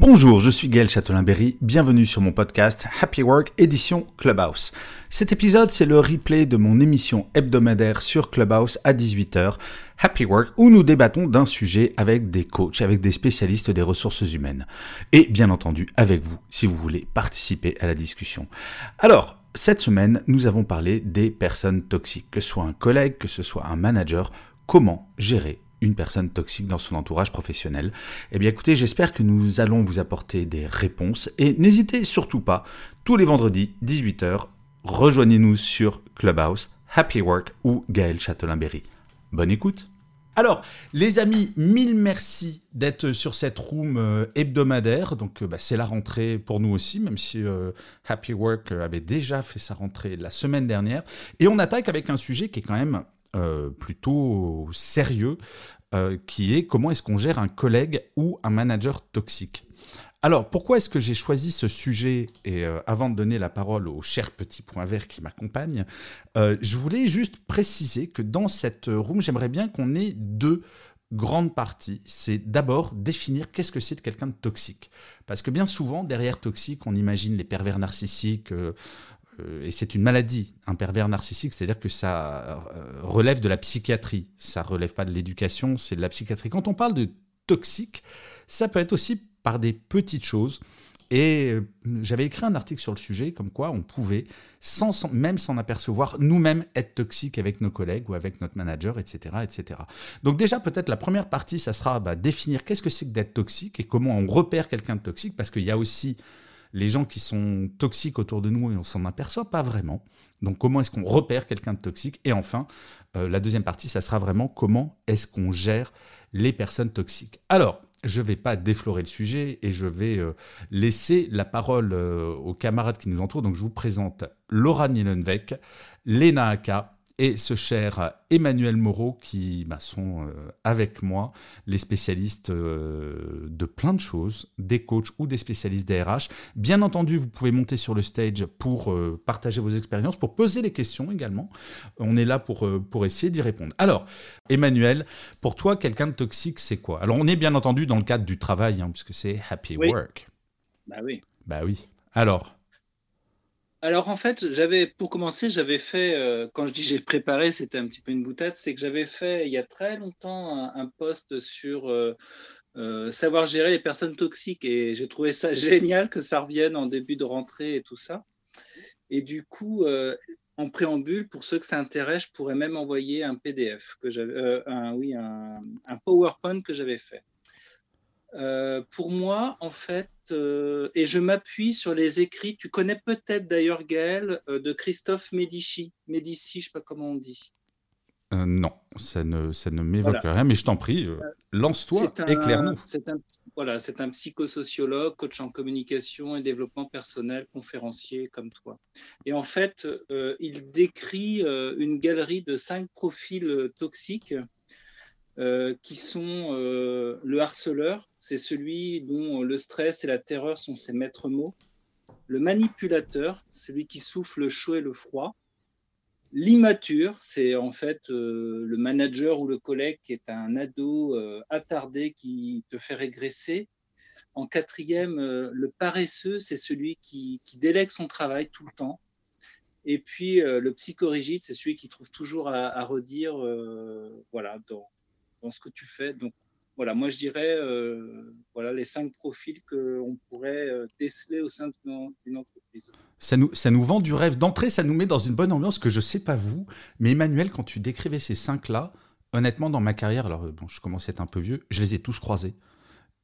Bonjour, je suis Gaël Châtelain-Berry, bienvenue sur mon podcast Happy Work édition Clubhouse. Cet épisode, c'est le replay de mon émission hebdomadaire sur Clubhouse à 18h, Happy Work, où nous débattons d'un sujet avec des coachs, avec des spécialistes des ressources humaines. Et bien entendu, avec vous, si vous voulez participer à la discussion. Alors, cette semaine, nous avons parlé des personnes toxiques, que ce soit un collègue, que ce soit un manager, comment gérer une personne toxique dans son entourage professionnel Eh bien écoutez, j'espère que nous allons vous apporter des réponses et n'hésitez surtout pas, tous les vendredis 18h, rejoignez-nous sur Clubhouse, Happy Work ou Gaël Châtelain-Berry. Bonne écoute alors, les amis, mille merci d'être sur cette room euh, hebdomadaire. Donc, euh, bah, c'est la rentrée pour nous aussi, même si euh, Happy Work avait déjà fait sa rentrée la semaine dernière. Et on attaque avec un sujet qui est quand même euh, plutôt sérieux, euh, qui est comment est-ce qu'on gère un collègue ou un manager toxique. Alors, pourquoi est-ce que j'ai choisi ce sujet Et euh, avant de donner la parole au cher petit point vert qui m'accompagne, je voulais juste préciser que dans cette room, j'aimerais bien qu'on ait deux grandes parties. C'est d'abord définir qu'est-ce que c'est de quelqu'un de toxique. Parce que bien souvent, derrière toxique, on imagine les pervers narcissiques, et c'est une maladie, un pervers narcissique, c'est-à-dire que ça euh, relève de la psychiatrie, ça relève pas de l'éducation, c'est de la psychiatrie. Quand on parle de toxique, ça peut être aussi par des petites choses. Et euh, j'avais écrit un article sur le sujet, comme quoi on pouvait, sans, même s'en apercevoir, nous-mêmes être toxiques avec nos collègues ou avec notre manager, etc. etc. Donc déjà, peut-être la première partie, ça sera bah, définir qu'est-ce que c'est que d'être toxique et comment on repère quelqu'un de toxique, parce qu'il y a aussi les gens qui sont toxiques autour de nous et on s'en aperçoit pas vraiment. Donc comment est-ce qu'on repère quelqu'un de toxique? Et enfin, euh, la deuxième partie, ça sera vraiment comment est-ce qu'on gère les personnes toxiques. Alors, je ne vais pas déflorer le sujet et je vais euh, laisser la parole euh, aux camarades qui nous entourent. Donc je vous présente Laura Nielenbeck, Lena Aka et ce cher Emmanuel Moreau qui bah, sont euh, avec moi, les spécialistes euh, de plein de choses, des coachs ou des spécialistes DRH. Bien entendu, vous pouvez monter sur le stage pour euh, partager vos expériences, pour poser les questions également. On est là pour, pour essayer d'y répondre. Alors, Emmanuel, pour toi, quelqu'un de toxique, c'est quoi? Alors, on est bien entendu dans le cadre du travail, hein, puisque c'est happy work. Bah oui. Bah oui. Alors alors en fait, j'avais pour commencer, j'avais fait, euh, quand je dis j'ai préparé, c'était un petit peu une boutade, c'est que j'avais fait il y a très longtemps un, post sur euh, euh, savoir gérer les personnes toxiques et j'ai trouvé ça génial que ça revienne en début de rentrée et tout ça. Et du coup, en préambule, pour ceux que ça intéresse, je pourrais même envoyer un PDF que j'avais, un, oui, un, PowerPoint que j'avais fait. Pour moi, en fait, euh, et je m'appuie sur les écrits. Tu connais peut-être d'ailleurs, Gaël, euh, de Christophe Médici. Médici, je ne sais pas comment on dit. Euh, non, ça ne, ça ne m'évoque rien, mais je t'en prie, lance-toi, éclaire-nous. C'est un, voilà, c'est un psychosociologue, coach en communication et développement personnel, conférencier comme toi. Et en fait, il décrit une galerie de cinq profils toxiques euh, qui sont euh, le harceleur, c'est celui dont le stress et la terreur sont ses maîtres mots. Le manipulateur, celui qui souffle le chaud et le froid. L'immature, c'est en fait euh, le manager ou le collègue qui est un ado attardé qui te fait régresser. En quatrième, le paresseux, c'est celui qui, délègue son travail tout le temps. Et puis le psychorigide, c'est celui qui trouve toujours à, à redire, voilà, dans, dans ce que tu fais. Donc voilà, moi je dirais euh, voilà les cinq profils qu'on pourrait euh, déceler au sein d'une entreprise. Ça nous, ça nous vend du rêve d'entrée, ça nous met dans une bonne ambiance que je sais pas vous, mais Emmanuel, quand tu décrivais ces cinq-là, honnêtement, dans ma carrière, alors bon, je commence à être un peu vieux, je les ai tous croisés.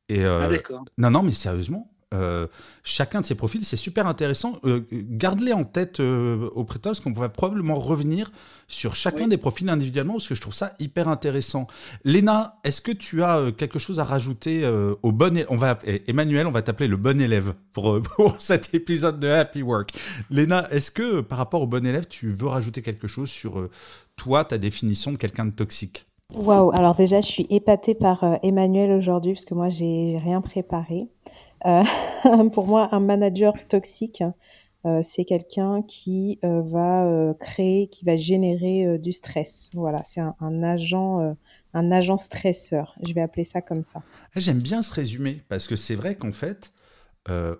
Et, euh, ah, d'accord. Non, non, mais sérieusement, euh, chacun de ces profils. C'est super intéressant. Euh, garde-les en tête euh, auprès de toi, parce qu'on va probablement revenir sur chacun des profils individuellement, parce que je trouve ça hyper intéressant. Léna, est-ce que tu as quelque chose à rajouter au bon on va Emmanuel, on va t'appeler le bon élève pour, pour cet épisode de Happy Work. Léna, est-ce que par rapport au bon élève, tu veux rajouter quelque chose sur toi, ta définition de quelqu'un de toxique? Waouh, alors déjà, je suis épatée par Emmanuel aujourd'hui, parce que moi, j'ai rien préparé. Euh, pour moi, un manager toxique, euh, c'est quelqu'un qui euh, va créer, qui va générer du stress. Voilà, c'est un, agent, un agent stresseur. Je vais appeler ça comme ça. Ah, j'aime bien ce résumé parce que c'est vrai qu'en fait,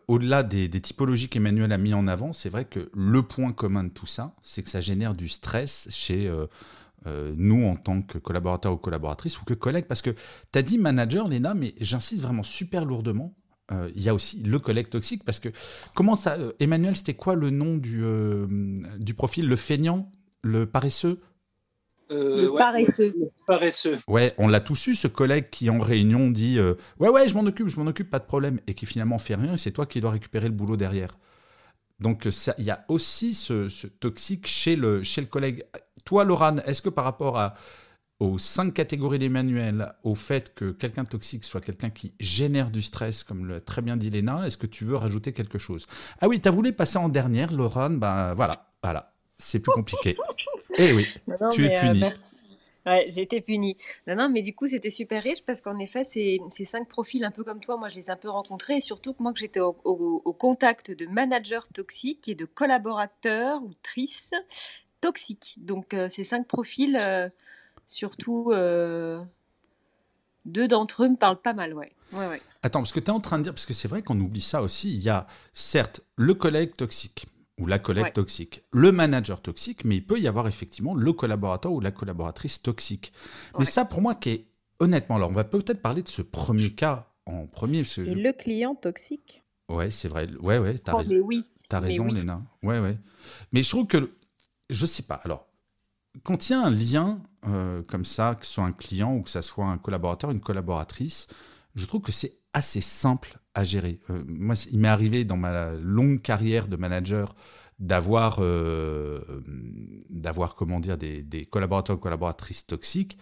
au-delà des, typologies qu'Emmanuel a mis en avant, c'est vrai que le point commun de tout ça, c'est que ça génère du stress chez nous en tant que collaborateurs ou collaboratrices ou que collègues. Parce que tu as dit manager, Léna, mais j'insiste vraiment super lourdement euh, il y a aussi le collègue toxique parce que comment ça euh, Emmanuel c'était quoi le nom du, euh, du profil le feignant le paresseux? Le paresseux. paresseux. Ouais, on l'a tous eu, ce collègue qui en réunion dit Ouais, ouais, je m'en occupe, je m'en occupe, pas de problème, et qui finalement fait rien, et c'est toi qui dois récupérer le boulot derrière. Donc il y a aussi ce, ce, toxique chez le, chez le collègue. Toi, Laurane, est-ce que par rapport à aux cinq catégories des manuels, au fait que quelqu'un toxique soit quelqu'un qui génère du stress, comme l'a très bien dit Léna, est-ce que tu veux rajouter quelque chose? Ah oui, tu as voulu passer en dernière, Laurent, ben voilà, voilà, c'est plus compliqué. eh oui, tu es puni. Euh, ouais, j'ai été punie. Non, non, mais du coup, c'était super riche parce qu'en effet, ces, ces, cinq profils, un peu comme toi, moi, je les ai un peu rencontrés. Et surtout que moi, que j'étais au, contact de managers toxiques et de collaborateurs ou tristes toxiques. Donc, euh, ces cinq profils, euh, Surtout, euh, deux d'entre eux me parlent pas mal, ouais. ouais, ouais. Attends, parce que tu es en train de dire, parce que c'est vrai qu'on oublie ça aussi, il y a certes le collègue toxique ou la collègue toxique, le manager toxique, mais il peut y avoir effectivement le collaborateur ou la collaboratrice toxique. Mais ça, pour moi, qui est honnêtement, alors on va peut-être parler de ce premier cas en premier. Et le client toxique Ouais, c'est vrai. Ouais, ouais, t'as oh, raison. Mais oui. T'as raison, Léna. Ouais, ouais. Mais je trouve que, je sais pas. Alors, quand il y a un lien euh, comme ça, que ce soit un client ou que ce soit un collaborateur, une collaboratrice, je trouve que c'est assez simple à gérer. Euh, moi, il m'est arrivé dans ma longue carrière de manager d'avoir, euh, d'avoir comment dire, des, collaborateurs ou collaboratrices toxiques.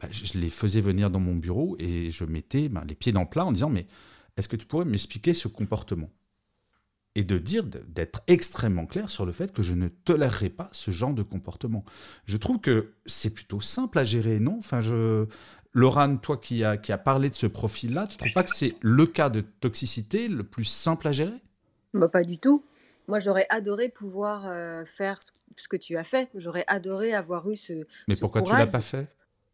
Bah, je les faisais venir dans mon bureau et je mettais ben, les pieds dans le plat en disant mais est-ce que tu pourrais m'expliquer ce comportement? Et de dire, d'être extrêmement clair sur le fait que je ne tolérerai pas ce genre de comportement. Je trouve que c'est plutôt simple à gérer, non? Enfin, je... Laurent, toi qui as qui a parlé de ce profil-là, tu ne trouves pas que c'est le cas de toxicité le plus simple à gérer? Bah, Pas du tout. Moi, j'aurais adoré pouvoir euh, faire ce que tu as fait. J'aurais adoré avoir eu ce. Mais pourquoi tu l'as pas fait?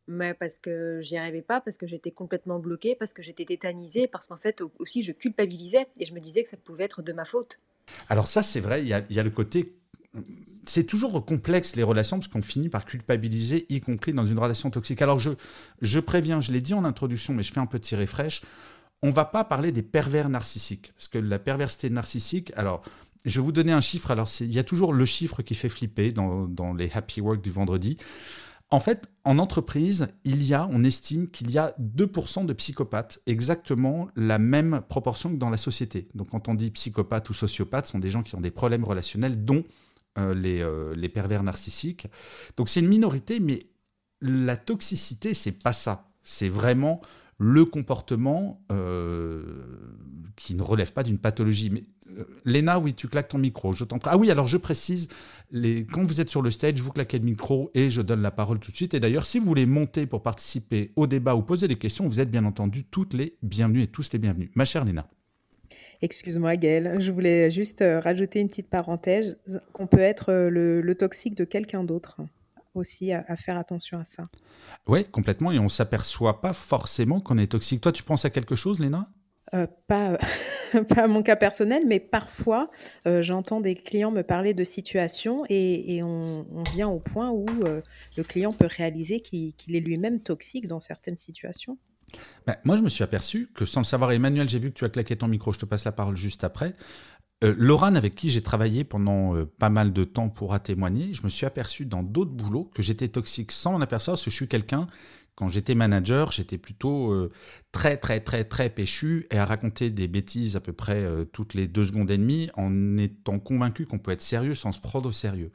Mais parce que j'y arrivais pas, parce que j'étais complètement bloquée, parce que j'étais tétanisée, parce qu'en fait aussi je culpabilisais et je me disais que ça pouvait être de ma faute. Alors ça c'est vrai, il y a, le côté... C'est toujours complexe les relations parce qu'on finit par culpabiliser, y compris dans une relation toxique. Alors je, je préviens, je l'ai dit en introduction, mais je fais un petit refresh. On va pas parler des pervers narcissiques, parce que la perversité narcissique, alors je vais vous donner un chiffre. Alors, il y a toujours le chiffre qui fait flipper dans, dans, les happy work du vendredi. En fait, en entreprise, il y a, on estime qu'il y a 2% de psychopathes, exactement la même proportion que dans la société. Donc quand on dit psychopathe ou sociopathe, ce sont des gens qui ont des problèmes relationnels, dont euh, les, euh, les, pervers narcissiques. Donc c'est une minorité, mais la toxicité, c'est pas ça. C'est vraiment le comportement euh, qui ne relève pas d'une pathologie. Mais euh, Léna, oui, tu claques ton micro, je t'en. Ah oui, alors je précise, les, quand vous êtes sur le stage, vous claquez le micro et je donne la parole tout de suite. Et d'ailleurs, si vous voulez monter pour participer au débat ou poser des questions, vous êtes bien entendu toutes les bienvenues et tous les bienvenus. Ma chère Léna. Excuse-moi Gaëlle, je voulais juste euh, rajouter une petite parenthèse, qu'on peut être le toxique de quelqu'un d'autre aussi à, faire attention à ça. Oui, complètement. Et on s'aperçoit pas forcément qu'on est toxique. Toi, tu penses à quelque chose, Léna? Euh, pas, pas mon cas personnel, mais parfois euh, j'entends des clients me parler de situations et, on, vient au point où euh, le client peut réaliser qu'il est lui-même toxique dans certaines situations. Ben, moi, je me suis aperçu que sans le savoir, Emmanuel, j'ai vu que tu as claqué ton micro, je te passe la parole juste après. Euh, avec qui j'ai travaillé pendant euh, pas mal de temps pour témoigner, je me suis aperçu dans d'autres boulots que j'étais toxique sans m'en apercevoir parce que je suis quelqu'un, quand j'étais manager, j'étais plutôt euh, très très très très péchu et à raconter des bêtises à peu près toutes les deux secondes et demie en étant convaincu qu'on peut être sérieux sans se prendre au sérieux.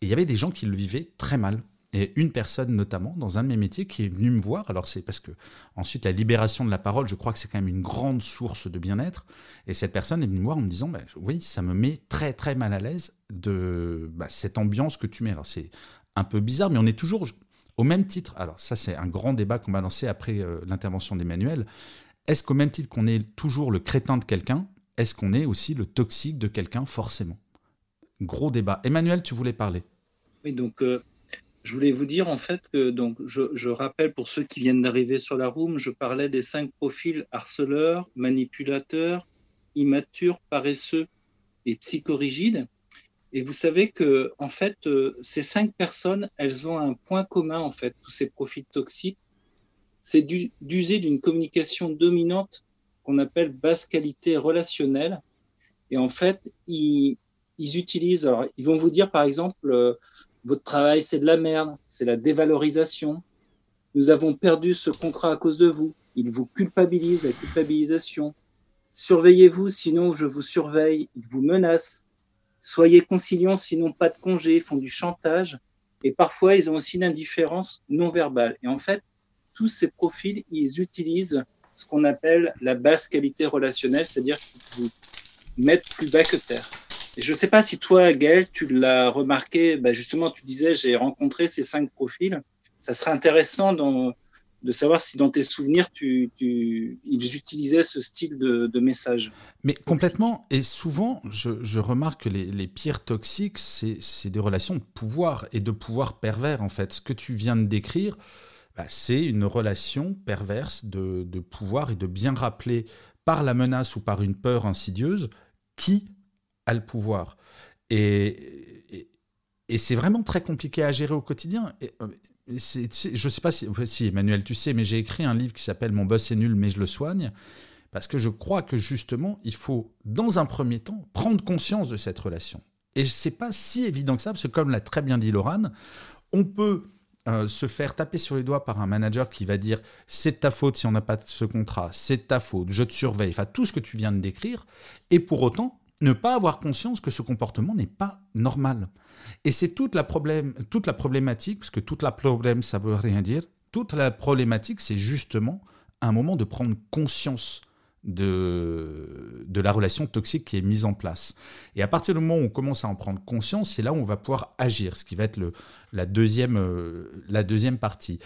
Et il y avait des gens qui le vivaient très mal et une personne notamment dans un de mes métiers qui est venue me voir. Alors c'est parce que ensuite la libération de la parole, je crois que c'est quand même une grande source de bien-être. Et cette personne est venue me voir en me disant, bah, oui, ça me met très très mal à l'aise de bah, cette ambiance que tu mets. Alors c'est un peu bizarre, mais on est toujours au même titre. Alors ça c'est un grand débat qu'on va lancer après euh, l'intervention d'Emmanuel. Est-ce qu'au même titre qu'on est toujours le crétin de quelqu'un, est-ce qu'on est aussi le toxique de quelqu'un forcément? Gros débat. Emmanuel, tu voulais parler? Oui, donc euh, je voulais vous dire en fait que donc je, rappelle pour ceux qui viennent d'arriver sur la room, je parlais des cinq profils harceleurs, manipulateurs, immatures, paresseux et psychorigides. Et vous savez que en fait euh, ces cinq personnes, elles ont un point commun en fait, tous ces profils toxiques, c'est d'user d'une communication dominante qu'on appelle basse qualité relationnelle. Et en fait, ils, ils utilisent, ils vont vous dire par exemple, euh, votre travail, c'est de la merde, c'est la dévalorisation. Nous avons perdu ce contrat à cause de vous. Il vous culpabilise, la culpabilisation. Surveillez-vous, sinon je vous surveille. Il vous menace. Soyez conciliants, sinon pas de congé. Ils font du chantage. Et parfois, ils ont aussi une indifférence non verbale. Et en fait, tous ces profils, ils utilisent ce qu'on appelle la basse qualité relationnelle, c'est-à-dire qu'ils vous mettent plus bas que terre je ne sais pas si toi, Gaël, tu l'as remarqué, bah, justement, tu disais, j'ai rencontré ces cinq profils. Ça serait intéressant de savoir si dans tes souvenirs, ils utilisaient ce style de, message. Mais complètement, et souvent, je, remarque que les, pires toxiques, c'est des relations de pouvoir et de pouvoir pervers, en fait. Ce que tu viens de décrire, bah, c'est une relation perverse de, de pouvoir et de bien rappeler par la menace ou par une peur insidieuse qui a le pouvoir. Et, et, c'est vraiment très compliqué à gérer au quotidien. Et, euh, je sais pas si, Emmanuel, tu sais, mais j'ai écrit un livre qui s'appelle Mon boss est nul, mais je le soigne. Parce que je crois que justement, il faut, dans un premier temps, prendre conscience de cette relation. Et c'est pas si évident que ça, parce que comme l'a très bien dit Laurent, on peut euh, se faire taper sur les doigts par un manager qui va dire c'est ta faute si on n'a pas ce contrat, c'est ta faute, je te surveille, enfin tout ce que tu viens de décrire, et pour autant ne pas avoir conscience que ce comportement n'est pas normal. Et c'est toute la, problème, toute la problématique, parce que toute la problème, ça veut rien dire, toute la problématique, c'est justement un moment de prendre conscience de, de la relation toxique qui est mise en place. Et à partir du moment où on commence à en prendre conscience, c'est là où on va pouvoir agir, ce qui va être le, la, deuxième, euh, la deuxième partie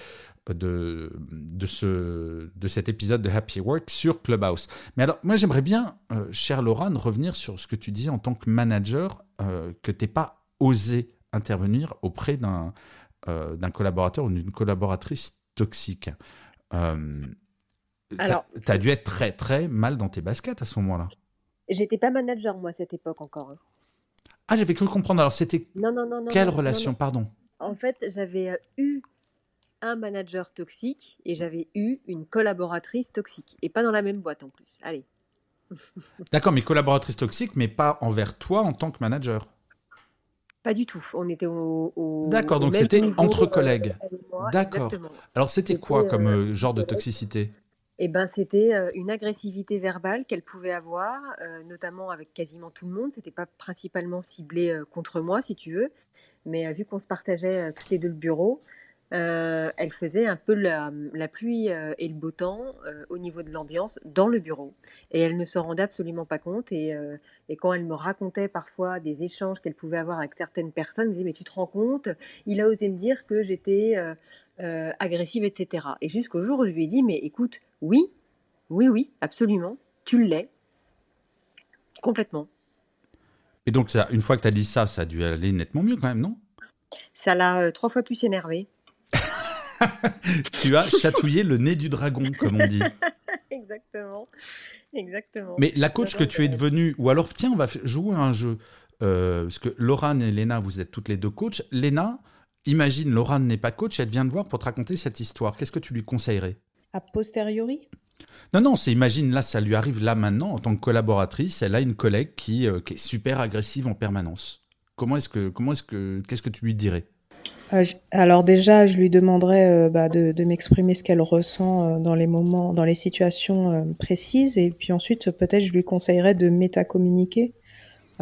de, de, ce, de cet épisode de Happy Work sur Clubhouse. Mais alors, moi, j'aimerais bien, euh, cher Laurent, revenir sur ce que tu dis en tant que manager, euh, que tu n'es pas osé intervenir auprès d'un euh, d'un collaborateur ou d'une collaboratrice toxique. alors, tu as dû être très, très mal dans tes baskets à ce moment-là. J'étais pas manager, moi, à cette époque encore. Hein. Ah, j'avais cru comprendre. Alors, c'était quelle relation, pardon? En fait, j'avais eu un manager toxique et j'avais eu une collaboratrice toxique. Et pas dans la même boîte en plus. Allez. D'accord, mais collaboratrice toxique, mais pas envers toi en tant que manager. Pas du tout. On était au. D'accord, donc c'était entre euh, collègues. D'accord. Alors c'était quoi comme euh, euh, genre de toxicité? Eh ben, c'était une agressivité verbale qu'elle pouvait avoir, notamment avec quasiment tout le monde. C'était pas principalement ciblé contre moi, si tu veux, mais vu qu'on se partageait tous les deux le bureau, euh, elle faisait un peu la, pluie euh, et le beau temps euh, au niveau de l'ambiance dans le bureau. Et elle ne se rendait absolument pas compte. Et, quand elle me racontait parfois des échanges qu'elle pouvait avoir avec certaines personnes, elle me disait Mais tu te rends compte? Il a osé me dire que j'étais agressive, etc. Et jusqu'au jour où je lui ai dit Mais écoute, oui, oui, oui, absolument, tu l'es. Complètement. Et donc, ça, une fois que tu as dit ça, ça a dû aller nettement mieux quand même, non? Ça l'a trois fois plus énervé. tu as chatouillé le nez du dragon, comme on dit. Exactement. Exactement. Mais la coach que tu es devenue, ou alors tiens, on va jouer un jeu. Euh, parce que Laurent et Léna, vous êtes toutes les deux coachs. Léna, imagine, Laurent n'est pas coach, elle vient te voir pour te raconter cette histoire. Qu'est-ce que tu lui conseillerais? A posteriori? Non, non, c'est imagine, là, ça lui arrive là maintenant, en tant que collaboratrice, elle a une collègue qui, euh, qui est super agressive en permanence. Comment est-ce que, comment est-ce que, qu'est-ce que tu lui dirais? Euh, alors déjà, je lui demanderais euh, bah, de, m'exprimer ce qu'elle ressent dans les moments, dans les situations précises, et puis ensuite peut-être je lui conseillerais de métacommuniquer,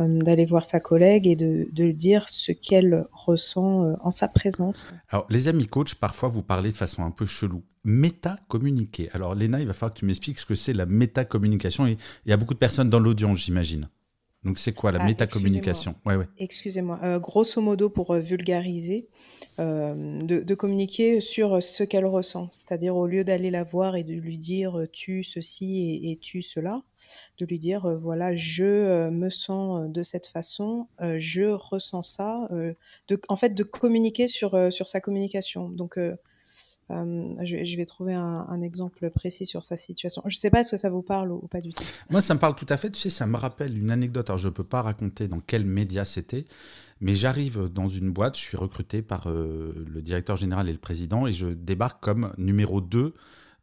euh, d'aller voir sa collègue et de, de dire ce qu'elle ressent euh, en sa présence. Alors, les amis coachs, parfois vous parlez de façon un peu chelou. Métacommuniquer. Alors, Léna, il va falloir que tu m'expliques ce que c'est la métacommunication. Il y a beaucoup de personnes dans l'audience, j'imagine. Donc, c'est quoi la ah, métacommunication? Ouais, ouais. Excusez-moi. Euh, grosso modo, pour vulgariser, de, de, communiquer sur ce qu'elle ressent. C'est-à-dire, au lieu d'aller la voir et de lui dire tu ceci et, et tu cela, de lui dire euh, voilà, je euh, me sens euh, de cette façon, je ressens ça, de, en fait, de communiquer sur, sur sa communication. Donc, je, vais trouver un, exemple précis sur sa situation. Je ne sais pas si ça vous parle ou, pas du tout? Moi, ça me parle tout à fait. Tu sais, ça me rappelle une anecdote. Alors, je ne peux pas raconter dans quel média c'était, mais j'arrive dans une boîte, je suis recruté par le directeur général et le président, et je débarque comme numéro 2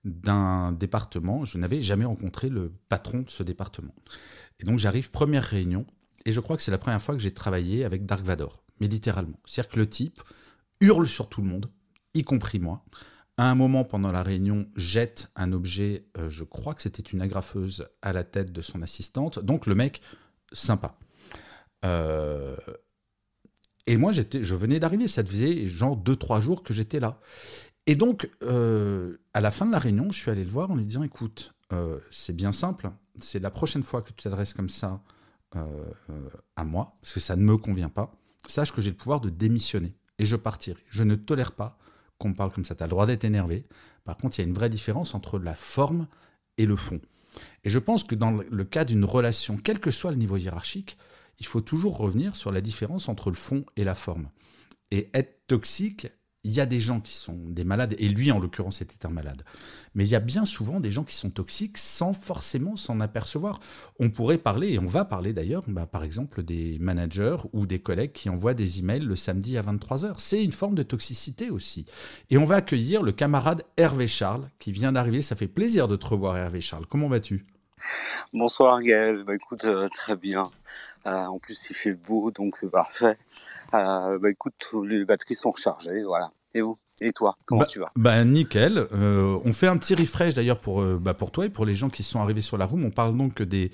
d'un département. Je n'avais jamais rencontré le patron de ce département. Et donc j'arrive, première réunion, et je crois que c'est la première fois que j'ai travaillé avec Dark Vador, mais littéralement. C'est-à-dire que le type hurle sur tout le monde, y compris moi. À un moment pendant la réunion, jette un objet, euh, je crois que c'était une agrafeuse, à la tête de son assistante. Donc le mec, sympa. Euh, et moi, j'étais, je venais d'arriver, ça faisait genre 2-3 jours que j'étais là. Et donc, euh, à la fin de la réunion, je suis allé le voir en lui disant, écoute, c'est bien simple, c'est la prochaine fois que tu t'adresses comme ça à moi, parce que ça ne me convient pas, sache que j'ai le pouvoir de démissionner et je partirai. Je ne tolère pas qu'on parle comme ça. Tu as le droit d'être énervé. Par contre, il y a une vraie différence entre la forme et le fond. Et je pense que dans le cas d'une relation, quel que soit le niveau hiérarchique, il faut toujours revenir sur la différence entre le fond et la forme. Et être toxique, il y a des gens qui sont des malades, et lui en l'occurrence était un malade. Mais il y a bien souvent des gens qui sont toxiques sans forcément s'en apercevoir. On pourrait parler, et on va parler d'ailleurs, bah, par exemple, des managers ou des collègues qui envoient des emails le samedi à 23h. C'est une forme de toxicité aussi. Et on va accueillir le camarade Hervé Charles qui vient d'arriver. Ça fait plaisir de te revoir, Hervé Charles. Comment vas-tu? Bonsoir Gaël, bah, écoute, euh, très bien. Euh, en plus, il fait beau, donc c'est parfait. Euh, bah écoute, les batteries sont rechargées, voilà. Et vous Et toi Comment bah, tu vas Bah nickel. Euh, on fait un petit refresh d'ailleurs pour, euh, bah, pour toi et pour les gens qui sont arrivés sur la room. On parle donc des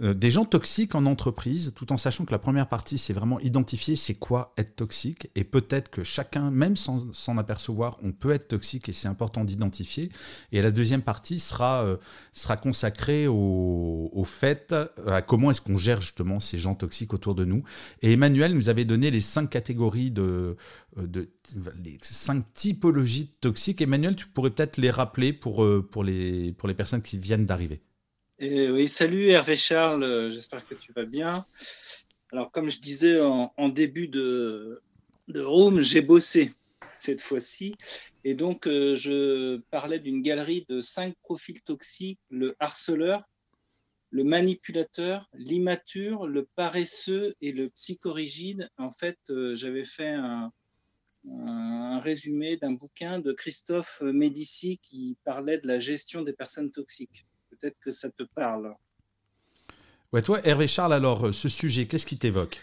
euh, des gens toxiques en entreprise, tout en sachant que la première partie, c'est vraiment identifier c'est quoi être toxique, et peut-être que chacun, même sans s'en apercevoir, on peut être toxique, et c'est important d'identifier. Et la deuxième partie sera, euh, sera consacrée au, au fait, euh, à comment est-ce qu'on gère justement ces gens toxiques autour de nous. Et Emmanuel nous avait donné les cinq catégories de, de les cinq typologies toxiques. Emmanuel, tu pourrais peut-être les rappeler pour, pour, les, pour les personnes qui viennent d'arriver oui, salut Hervé Charles, euh, j'espère que tu vas bien. Alors, comme je disais en, début de, de room, j'ai bossé cette fois-ci. Et donc, euh, je parlais d'une galerie de cinq profils toxiques le harceleur, le manipulateur, l'immature, le paresseux et le psychorigide. En fait, euh, j'avais fait un, un résumé d'un bouquin de Christophe Médici qui parlait de la gestion des personnes toxiques peut-être que ça te parle. Ouais, toi, Hervé Charles, alors, euh, ce sujet, qu'est-ce qui t'évoque?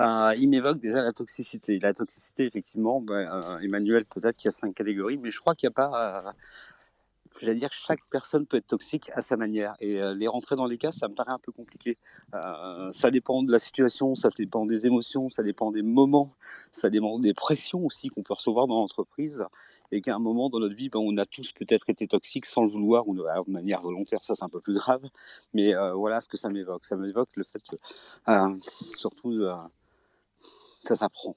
Euh, il m'évoque déjà la toxicité. La toxicité, effectivement, ben, euh, Emmanuel, peut-être qu'il y a cinq catégories, mais je crois qu'il n'y a pas. je dire, chaque personne peut être toxique à sa manière. Et les rentrer dans les cas, ça me paraît un peu compliqué. ça dépend de la situation, ça dépend des émotions, ça dépend des moments, ça dépend des pressions aussi qu'on peut recevoir dans l'entreprise et qu'à un moment dans notre vie, ben, on a tous peut-être été toxiques sans le vouloir ou de, manière volontaire, ça c'est un peu plus grave. Mais euh, voilà ce que ça m'évoque. Ça m'évoque le fait, euh, surtout, euh, ça s'apprend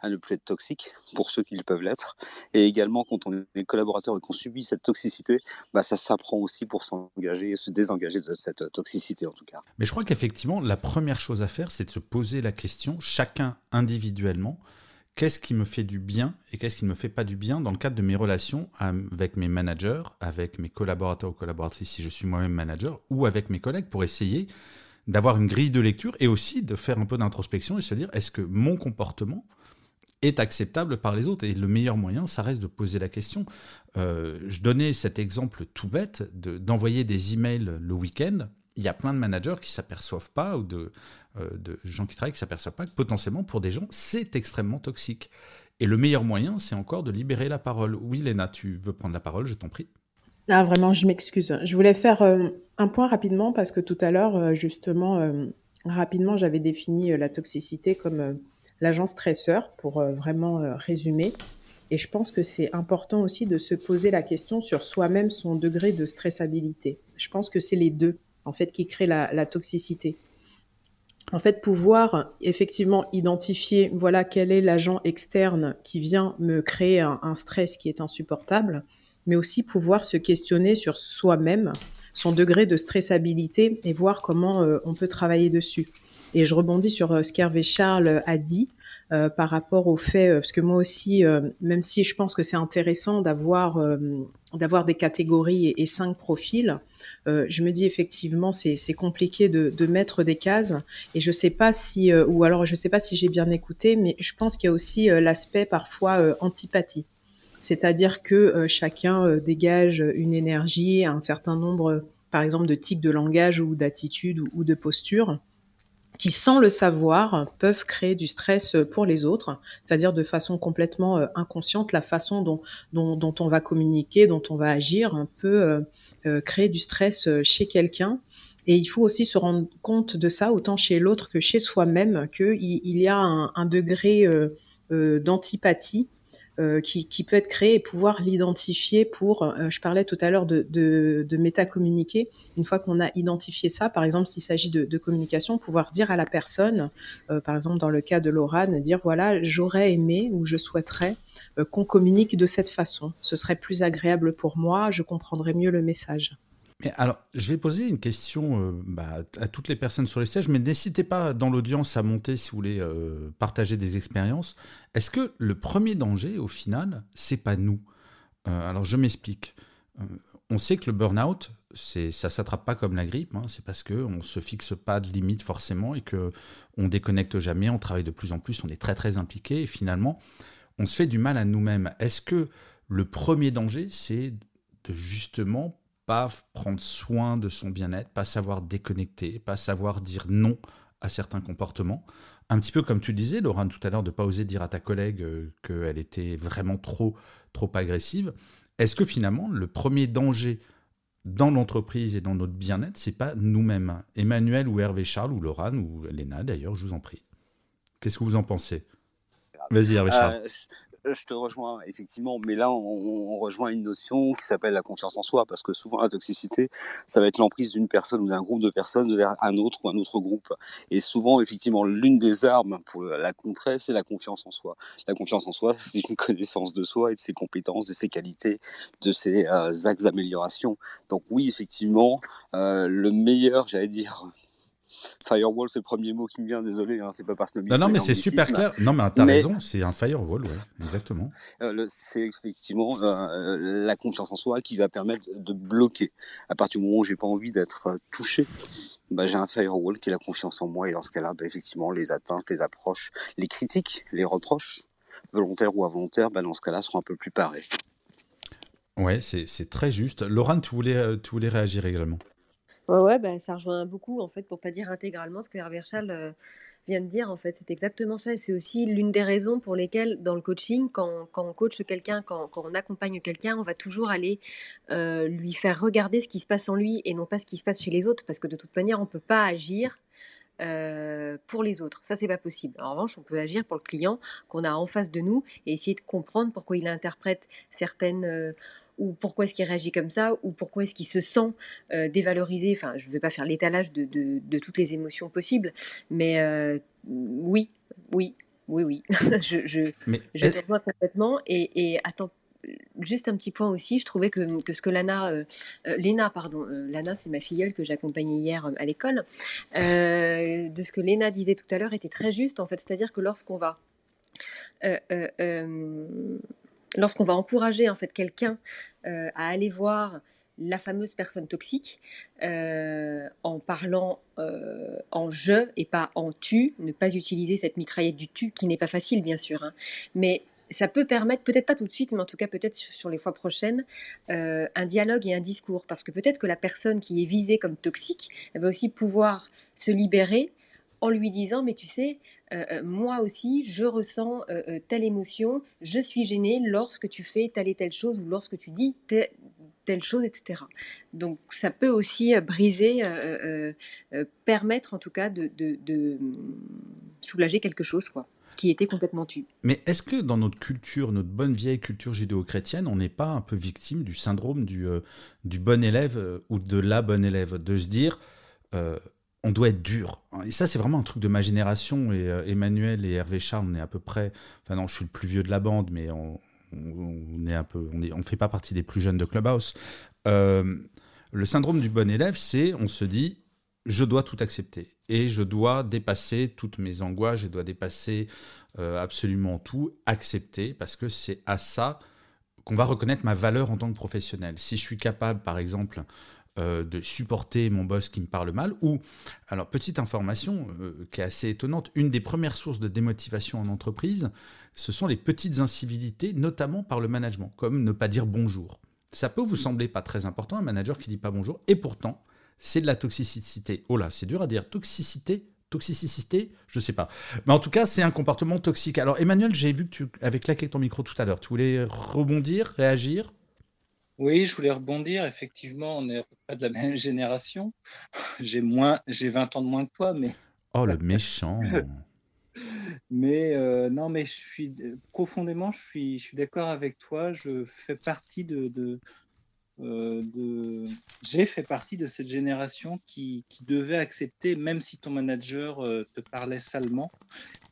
à ne plus être toxique pour ceux qui le peuvent l'être. Et également, quand on est collaborateur et qu'on subit cette toxicité, bah, ça s'apprend aussi pour s'engager et se désengager de cette toxicité en tout cas. Mais je crois qu'effectivement, la première chose à faire, c'est de se poser la question, chacun individuellement, qu'est-ce qui me fait du bien et qu'est-ce qui ne me fait pas du bien dans le cadre de mes relations avec mes managers, avec mes collaborateurs ou collaboratrices si je suis moi-même manager, ou avec mes collègues pour essayer d'avoir une grille de lecture et aussi de faire un peu d'introspection et se dire est-ce que mon comportement est acceptable par les autres? Et le meilleur moyen, ça reste de poser la question. Euh, je donnais cet exemple tout bête d'envoyer des emails le week-end. Il y a plein de managers qui s'aperçoivent pas, ou de, euh, de gens qui travaillent qui s'aperçoivent pas que potentiellement, pour des gens, c'est extrêmement toxique. Et le meilleur moyen, c'est encore de libérer la parole. Oui, Léna, tu veux prendre la parole, je t'en prie. Ah, vraiment, je m'excuse. Je voulais faire euh, un point rapidement parce que tout à l'heure, justement, rapidement, j'avais défini la toxicité comme l'agent stresseur, pour euh, vraiment euh, résumer. Et je pense que c'est important aussi de se poser la question sur soi-même, son degré de stressabilité. Je pense que c'est les deux, en fait, qui créent la, toxicité. En fait, pouvoir effectivement identifier, voilà, quel est l'agent externe qui vient me créer un, stress qui est insupportable, mais aussi pouvoir se questionner sur soi-même, son degré de stressabilité et voir comment euh, on peut travailler dessus. Et je rebondis sur euh, ce qu'Hervé Charles a dit euh, par rapport au fait, euh, parce que moi aussi, même si je pense que c'est intéressant d'avoir d'avoir des catégories et, cinq profils, je me dis effectivement c'est compliqué de, de, mettre des cases. Et je sais pas si, ou alors je sais pas si j'ai bien écouté, mais je pense qu'il y a aussi l'aspect parfois antipathie. C'est-à-dire que chacun dégage une énergie, un certain nombre, par exemple, de tics de langage ou d'attitude ou, ou, de posture qui, sans le savoir, peuvent créer du stress pour les autres, c'est-à-dire de façon complètement euh, inconsciente, la façon dont, on va communiquer, dont on va agir, peut euh, euh, créer du stress chez quelqu'un. Et il faut aussi se rendre compte de ça, autant chez l'autre que chez soi-même, qu'il il y a un degré d'antipathie euh, qui, peut être créé et pouvoir l'identifier pour, euh, je parlais tout à l'heure de, de, de métacommuniquer, une fois qu'on a identifié ça, par exemple s'il s'agit de, communication, pouvoir dire à la personne, euh, par exemple dans le cas de Lorane, dire voilà, j'aurais aimé ou je souhaiterais qu'on communique de cette façon, ce serait plus agréable pour moi, je comprendrais mieux le message alors, je vais poser une question euh, bah, à toutes les personnes sur les stages, mais n'hésitez pas dans l'audience à monter si vous voulez euh, partager des expériences. Est-ce que le premier danger, au final, c'est pas nous? Euh, Alors, je m'explique. on sait que le burn-out, c'est, ça s'attrape pas comme la grippe. Hein. c'est parce qu'on ne se fixe pas de limite forcément et que on déconnecte jamais. On travaille de plus en plus. On est très très impliqué et finalement, on se fait du mal à nous-mêmes. Est-ce que le premier danger, c'est de justement pas prendre soin de son bien-être, pas savoir déconnecter, pas savoir dire non à certains comportements. Un petit peu comme tu disais, Laurent, tout à l'heure, de pas oser dire à ta collègue euh, qu'elle était vraiment trop, trop agressive. Est-ce que finalement, le premier danger dans l'entreprise et dans notre bien-être, c'est pas nous-mêmes? Emmanuel ou Hervé Charles ou Laurent ou Léna d'ailleurs, je vous en prie. Qu'est-ce que vous en pensez? Vas-y Hervé Charles. Euh, je te rejoins effectivement, mais là on, rejoint une notion qui s'appelle la confiance en soi, parce que souvent la toxicité, ça va être l'emprise d'une personne ou d'un groupe de personnes vers un autre ou un autre groupe. Et souvent effectivement l'une des armes pour la contrer, c'est la confiance en soi. La confiance en soi, c'est une connaissance de soi et de ses compétences, de ses qualités, de ses euh, axes d'amélioration. Donc oui effectivement, euh, le meilleur, j'allais dire Firewall, c'est le premier mot qui me vient, désolé, hein, c'est pas parce que Non, non, mais c'est super clair. Non, mais t'as raison, c'est un firewall, ouais, exactement. Euh, c'est effectivement euh, la confiance en soi qui va permettre de bloquer. À partir du moment où j'ai pas envie d'être euh, touché, bah, j'ai un firewall qui est la confiance en moi, et dans ce cas-là, bah, effectivement, les atteintes, les approches, les critiques, les reproches, volontaires ou involontaires, bah, dans ce cas-là, seront un peu plus parés. Ouais, c'est très juste. Laurent, tu voulais, tu voulais réagir également? Ouais, ouais, bah, ça rejoint beaucoup, en fait, pour pas dire intégralement ce que Hervé Schall euh, vient de dire, en fait. C'est exactement ça. c'est aussi l'une des raisons pour lesquelles, dans le coaching, quand, quand on coach quelqu'un, quand, quand on accompagne quelqu'un, on va toujours aller euh, lui faire regarder ce qui se passe en lui et non pas ce qui se passe chez les autres, parce que de toute manière, on peut pas agir euh, pour les autres. Ça, c'est pas possible. En revanche, on peut agir pour le client qu'on a en face de nous et essayer de comprendre pourquoi il interprète certaines ou pourquoi est-ce qu'il réagit comme ça, ou pourquoi est-ce qu'il se sent euh, dévalorisé. Enfin, je ne vais pas faire l'étalage de, de, toutes les émotions possibles, mais euh, oui, oui, oui, oui, je, je, je te rejoins complètement. Et, et, attends, juste un petit point aussi, je trouvais que, que ce que Lana, euh, Léna, pardon, Lana, c'est ma filleule que j'accompagnais hier à l'école, de ce que Léna disait tout à l'heure était très juste, en fait, c'est-à-dire que lorsqu'on va lorsqu'on va encourager en fait quelqu'un euh, à aller voir la fameuse personne toxique euh, en parlant euh, en je et pas en tu, ne pas utiliser cette mitraillette du tu qui n'est pas facile bien sûr, hein. mais ça peut permettre, peut-être pas tout de suite, mais en tout cas peut-être sur les fois prochaines, un dialogue et un discours. Parce que peut-être que la personne qui est visée comme toxique, elle va aussi pouvoir se libérer en lui disant, mais tu sais, moi aussi, je ressens telle émotion, je suis gênée lorsque tu fais telle et telle chose ou lorsque tu dis telle chose, etc. Donc ça peut aussi euh, briser, euh, euh, permettre en tout cas de, hum, soulager quelque chose, quoi qui était complètement tu. Mais est-ce que dans notre culture, notre bonne vieille culture judéo-chrétienne, on n'est pas un peu victime du syndrome du, du bon élève ou de la bonne élève? De se dire, on doit être dur. Et ça, c'est vraiment un truc de ma génération. Et Emmanuel et Hervé Charles, on est à peu près. Enfin, non, je suis le plus vieux de la bande, mais on, on est un peu, on ne fait pas partie des plus jeunes de Clubhouse. Euh, le syndrome du bon élève, c'est on se dit je dois tout accepter et je dois dépasser toutes mes angoisses, je dois dépasser euh, absolument tout, accepter parce que c'est à ça qu'on va reconnaître ma valeur en tant que professionnel. Si je suis capable, par exemple, euh, de supporter mon boss qui me parle mal, ou, alors petite information euh, qui est assez étonnante, une des premières sources de démotivation en entreprise, ce sont les petites incivilités, notamment par le management, comme ne pas dire bonjour. Ça peut vous sembler pas très important, un manager qui dit pas bonjour, et pourtant, c'est de la toxicité. Oh là, c'est dur à dire, toxicité toxicité, je sais pas. Mais en tout cas, c'est un comportement toxique. Alors Emmanuel, j'ai vu que tu avais claqué ton micro tout à l'heure. Tu voulais rebondir, réagir? Oui, je voulais rebondir. Effectivement, on n'est pas de la même génération. J'ai moins, j'ai 20 ans de moins que toi, mais. Oh, le méchant. mais euh, non, mais je suis profondément, je suis, je suis d'accord avec toi. Je fais partie de, de, euh, de... j'ai fait partie de cette génération qui, qui, devait accepter, même si ton manager euh, te parlait salement.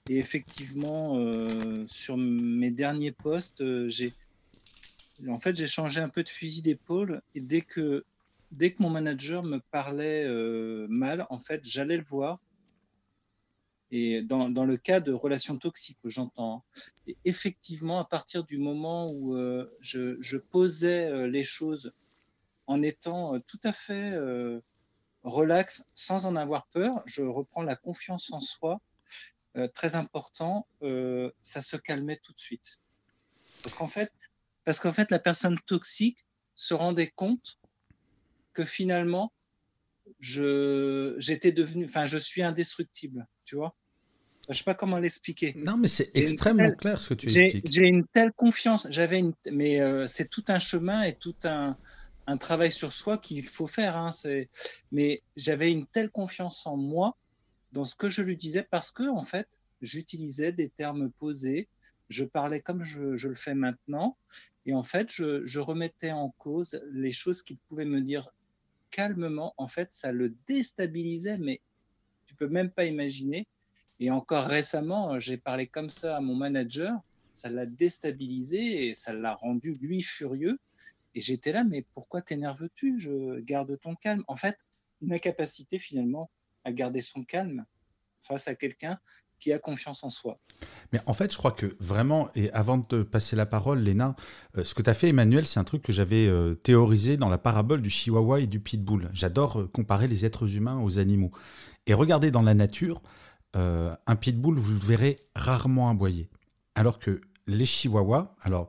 Et effectivement, sur mes derniers postes, j'ai en fait, j'ai changé un peu de fusil d'épaule et dès que, dès que mon manager me parlait euh, mal, en fait, j'allais le voir. Et dans, dans, le cas de relations toxiques, j'entends. Et effectivement, à partir du moment où euh, je, je, posais euh, les choses en étant tout à fait relax, sans en avoir peur, je reprends la confiance en soi. très important, ça se calmait tout de suite. Parce qu'en fait, parce qu'en fait, la personne toxique se rendait compte que finalement, je, j'étais devenu, enfin, je suis indestructible, tu vois. Je sais pas comment l'expliquer. Non, mais c'est extrêmement clair ce que tu expliques. J'ai une telle confiance, j'avais une, mais euh, c'est tout un chemin et tout un, un travail sur soi qu'il faut faire. Hein, mais j'avais une telle confiance en moi dans ce que je lui disais parce que en fait, j'utilisais des termes posés, je parlais comme je, le fais maintenant, et en fait, je, remettais en cause les choses qu'il pouvait me dire calmement. En fait, ça le déstabilisait, mais tu peux même pas imaginer. Et encore récemment, j'ai parlé comme ça à mon manager. Ça l'a déstabilisé et ça l'a rendu lui furieux. Et j'étais là, mais pourquoi t'énerves-tu? Je garde ton calme. En fait, une incapacité finalement à garder son calme face à quelqu'un qui a confiance en soi. Mais en fait, je crois que vraiment, et avant de te passer la parole, Léna, euh, ce que tu as fait, Emmanuel, c'est un truc que j'avais euh, théorisé dans la parabole du chihuahua et du pitbull. J'adore euh, comparer les êtres humains aux animaux. Et regardez dans la nature, un pitbull, vous le verrez rarement aboyer. Alors que les chihuahuas, alors